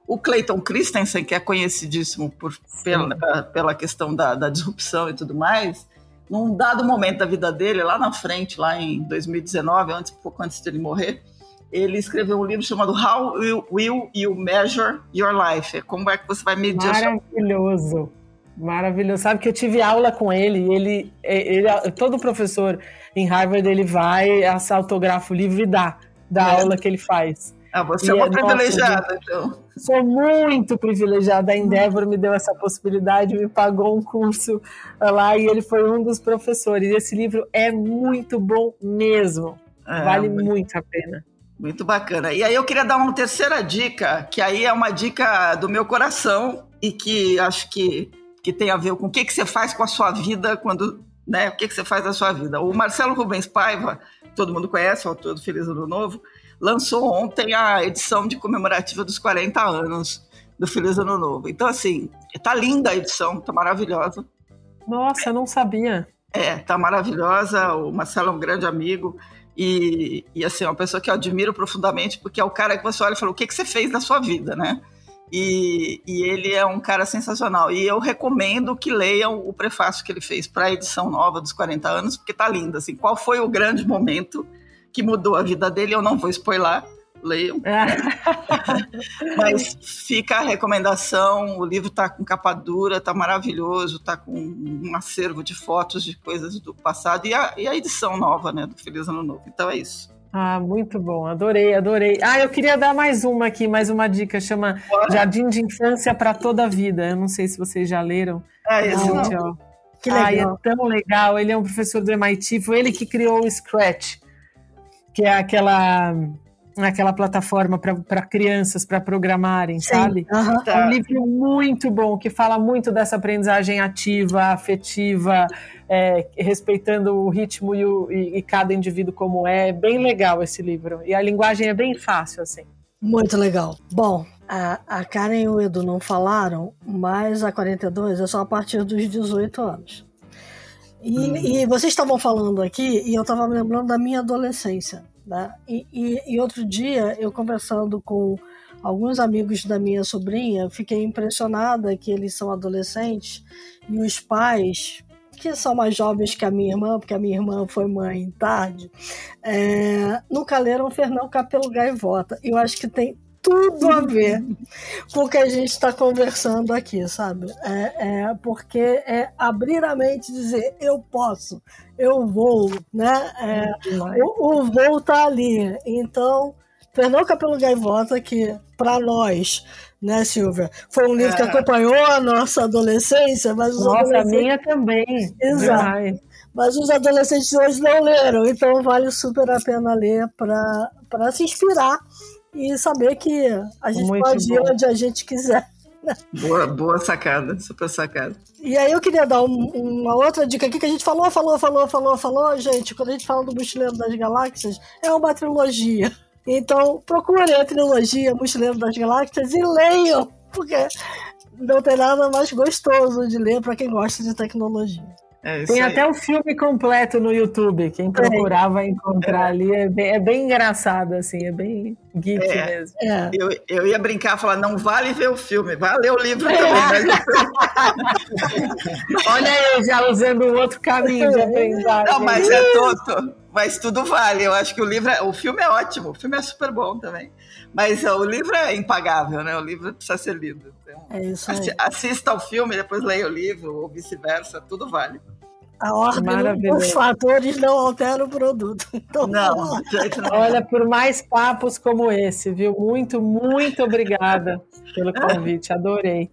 [SPEAKER 4] o Clayton Christensen, que é conhecidíssimo por, pela, pela questão da, da disrupção e tudo mais, num dado momento da vida dele, lá na frente, lá em 2019, antes, pouco antes dele morrer, ele escreveu um livro chamado How Will, Will You Measure Your Life? É como é que você vai medir
[SPEAKER 1] Maravilhoso. Maravilhoso. Sabe que eu tive aula com ele, ele, ele todo professor em Harvard, ele vai, autografa o livro e dá, da é. aula que ele faz.
[SPEAKER 4] Ah, você é e é uma privilegiada, então.
[SPEAKER 1] Sou muito privilegiada. A Endeavor me deu essa possibilidade, me pagou um curso lá e ele foi um dos professores. E esse livro é muito bom mesmo. É, vale muito a pena.
[SPEAKER 4] Muito bacana. E aí eu queria dar uma terceira dica, que aí é uma dica do meu coração e que acho que, que tem a ver com o que, que você faz com a sua vida quando. Né, o que, que você faz da sua vida. O Marcelo Rubens Paiva, todo mundo conhece, o autor do Feliz Ano Novo, lançou ontem a edição de comemorativa dos 40 anos do Feliz Ano Novo. Então, assim, tá linda a edição, tá maravilhosa.
[SPEAKER 1] Nossa, eu não sabia.
[SPEAKER 4] É, tá maravilhosa. O Marcelo é um grande amigo. E, e assim, é uma pessoa que eu admiro profundamente, porque é o cara que você olha e fala: o que, que você fez na sua vida, né? E, e, ele é um cara sensacional. E eu recomendo que leiam o prefácio que ele fez para a edição nova dos 40 anos, porque tá lindo. Assim, qual foi o grande momento que mudou a vida dele? Eu não vou spoiler, leiam. É. [laughs] Mas fica a recomendação. O livro está com capa dura, está maravilhoso, está com um acervo de fotos de coisas do passado e a, e a edição nova, né, do Feliz Ano Novo. Então é isso.
[SPEAKER 1] Ah, muito bom, adorei, adorei. Ah, eu queria dar mais uma aqui, mais uma dica, chama Bora. Jardim de Infância para Toda a Vida. Eu não sei se vocês já leram.
[SPEAKER 4] É, esse Gente, não. Ó.
[SPEAKER 1] Que legal. Ai, é tão legal. Ele é um professor do MIT, foi ele que criou o Scratch, que é aquela aquela plataforma para crianças para programarem, Sim. sabe? Uhum. É um livro muito bom que fala muito dessa aprendizagem ativa, afetiva, é, respeitando o ritmo e, o, e, e, cada indivíduo como é. Bem legal esse livro e a linguagem é bem fácil assim.
[SPEAKER 3] Muito legal. Bom, a, a Karen e o Edu não falaram, mas a 42 é só a partir dos 18 anos. E, hum. e vocês estavam falando aqui e eu estava me lembrando da minha adolescência. Né? E, e, e outro dia, eu conversando com alguns amigos da minha sobrinha, fiquei impressionada que eles são adolescentes e os pais, que são mais jovens que a minha irmã, porque a minha irmã foi mãe tarde, é, nunca leram Fernão Capelo Gaivota. Eu acho que tem tudo a ver com o que a gente está conversando aqui, sabe? É, é, porque é abrir a mente e dizer eu posso, eu vou, né? É, o, o voo tá ali. Então, Fernão Capelo Gaivota, que para nós, né, Silvia, foi um livro que é. acompanhou a nossa adolescência, mas
[SPEAKER 1] os nossa, a minha também.
[SPEAKER 3] Exato. Mas os adolescentes hoje não leram, então vale super a pena ler para se inspirar e saber que a gente Muito pode bom. ir onde a gente quiser.
[SPEAKER 4] Boa, boa sacada, super sacada.
[SPEAKER 3] E aí eu queria dar um, uma outra dica aqui que a gente falou, falou, falou, falou, falou, gente. Quando a gente fala do Mochileiro das Galáxias, é uma trilogia. Então procurem a trilogia Mochileiro das Galáxias e leiam, porque não tem nada mais gostoso de ler para quem gosta de tecnologia.
[SPEAKER 1] É Tem até o um filme completo no YouTube. Quem procurar vai encontrar é. ali. É bem, é bem, engraçado, assim, é bem geek é. mesmo.
[SPEAKER 4] É. Eu, eu ia brincar, falar, não vale ver o filme, vale ler o livro também. [laughs]
[SPEAKER 1] Olha aí, já usando um outro caminho de aprendizagem.
[SPEAKER 4] Não, mas é todo. mas tudo vale. Eu acho que o livro, é, o filme é ótimo, o filme é super bom também. Mas uh, o livro é impagável, né? O livro precisa ser lido. Então,
[SPEAKER 3] é isso aí.
[SPEAKER 4] Assista ao filme, depois leia o livro, ou vice-versa, tudo vale.
[SPEAKER 3] A ordem, os fatores não alteram o produto. Então,
[SPEAKER 4] não.
[SPEAKER 1] Olha, por mais papos como esse, viu? Muito, muito obrigada pelo convite, adorei.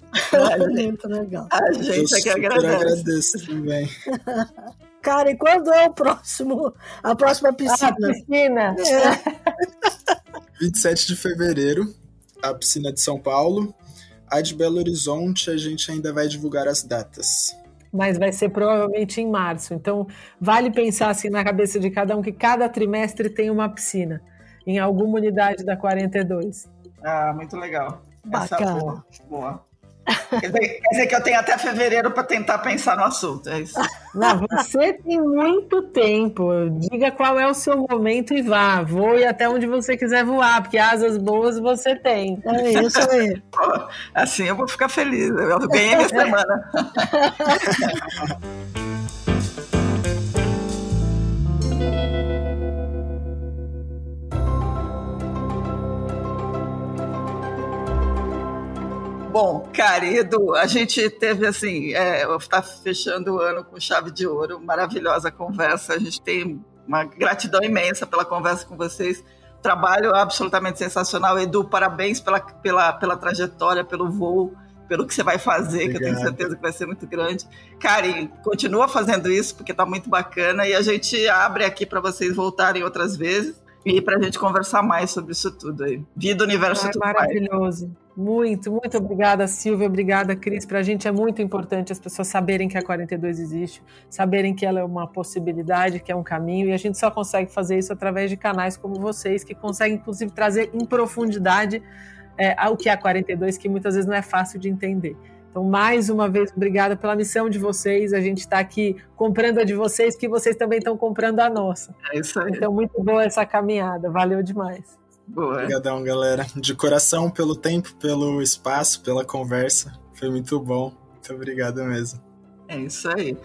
[SPEAKER 3] muito legal.
[SPEAKER 4] A gente é que agradece.
[SPEAKER 2] agradeço também. [laughs]
[SPEAKER 3] Cara, e quando é o próximo, a próxima piscina?
[SPEAKER 1] A piscina.
[SPEAKER 2] É. [laughs] 27 de fevereiro, a piscina de São Paulo. A de Belo Horizonte, a gente ainda vai divulgar as datas
[SPEAKER 1] mas vai ser provavelmente em março. Então, vale pensar assim na cabeça de cada um que cada trimestre tem uma piscina em alguma unidade da 42.
[SPEAKER 4] Ah, muito legal.
[SPEAKER 3] Bacana. Essa boa.
[SPEAKER 4] boa. Quer dizer, quer dizer, que eu tenho até fevereiro para tentar pensar no assunto, é isso? [laughs]
[SPEAKER 1] Não, você tem muito tempo. Diga qual é o seu momento e vá. Voe até onde você quiser voar, porque asas boas você tem.
[SPEAKER 3] É isso aí. [laughs]
[SPEAKER 4] assim eu vou ficar feliz. Eu ganhei minha [laughs] semana. Bom, querido, a gente teve assim, é, está fechando o ano com chave de ouro, maravilhosa conversa. A gente tem uma gratidão imensa pela conversa com vocês. Trabalho absolutamente sensacional. Edu, parabéns pela, pela, pela trajetória, pelo voo, pelo que você vai fazer, Obrigado. que eu tenho certeza que vai ser muito grande. Karen, continua fazendo isso, porque está muito bacana. E a gente abre aqui para vocês voltarem outras vezes e para a gente conversar mais sobre isso tudo aí. Vida, universo,
[SPEAKER 1] é
[SPEAKER 4] tudo
[SPEAKER 1] maravilhoso. Mais. Muito, muito obrigada, Silvia. Obrigada, Cris. Para a gente é muito importante as pessoas saberem que a 42 existe, saberem que ela é uma possibilidade, que é um caminho, e a gente só consegue fazer isso através de canais como vocês, que conseguem, inclusive, trazer em profundidade é, o que é a 42, que muitas vezes não é fácil de entender. Então, mais uma vez, obrigada pela missão de vocês. A gente está aqui comprando a de vocês, que vocês também estão comprando a nossa.
[SPEAKER 4] É isso aí.
[SPEAKER 1] Então, muito boa essa caminhada. Valeu demais.
[SPEAKER 2] Boa. Obrigadão, galera. De coração, pelo tempo, pelo espaço, pela conversa. Foi muito bom. Muito obrigado mesmo.
[SPEAKER 4] É isso aí.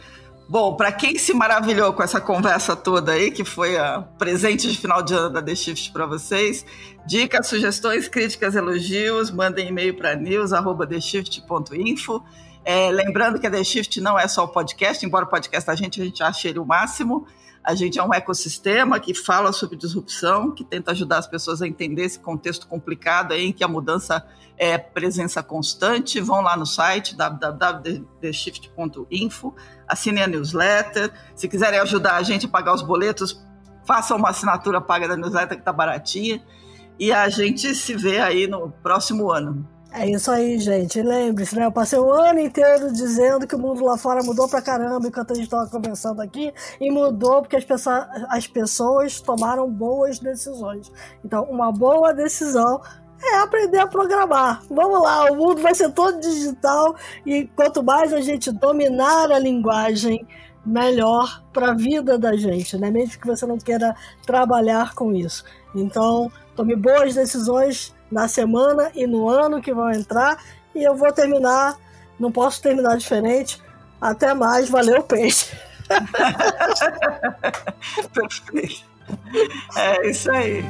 [SPEAKER 4] Bom, para quem se maravilhou com essa conversa toda aí, que foi a presente de final de ano da The Shift para vocês, dicas, sugestões, críticas, elogios, mandem e-mail para news@theshift.info. É, lembrando que a The Shift não é só o podcast, embora o podcast a gente a gente ache ele o máximo. A gente é um ecossistema que fala sobre disrupção, que tenta ajudar as pessoas a entender esse contexto complicado em que a mudança é presença constante. Vão lá no site www.theshift.info, assinem a newsletter. Se quiserem ajudar a gente a pagar os boletos, façam uma assinatura paga da newsletter que está baratinha. E a gente se vê aí no próximo ano.
[SPEAKER 3] É isso aí, gente. Lembre-se, né? Eu passei o ano inteiro dizendo que o mundo lá fora mudou pra caramba enquanto a gente estava conversando aqui. E mudou porque as pessoas, as pessoas tomaram boas decisões. Então, uma boa decisão é aprender a programar. Vamos lá, o mundo vai ser todo digital e quanto mais a gente dominar a linguagem, melhor para a vida da gente, né? Mesmo que você não queira trabalhar com isso. Então, tome boas decisões na semana e no ano que vão entrar. E eu vou terminar, não posso terminar diferente. Até mais, valeu, peixe. [laughs]
[SPEAKER 4] Perfeito. É isso aí.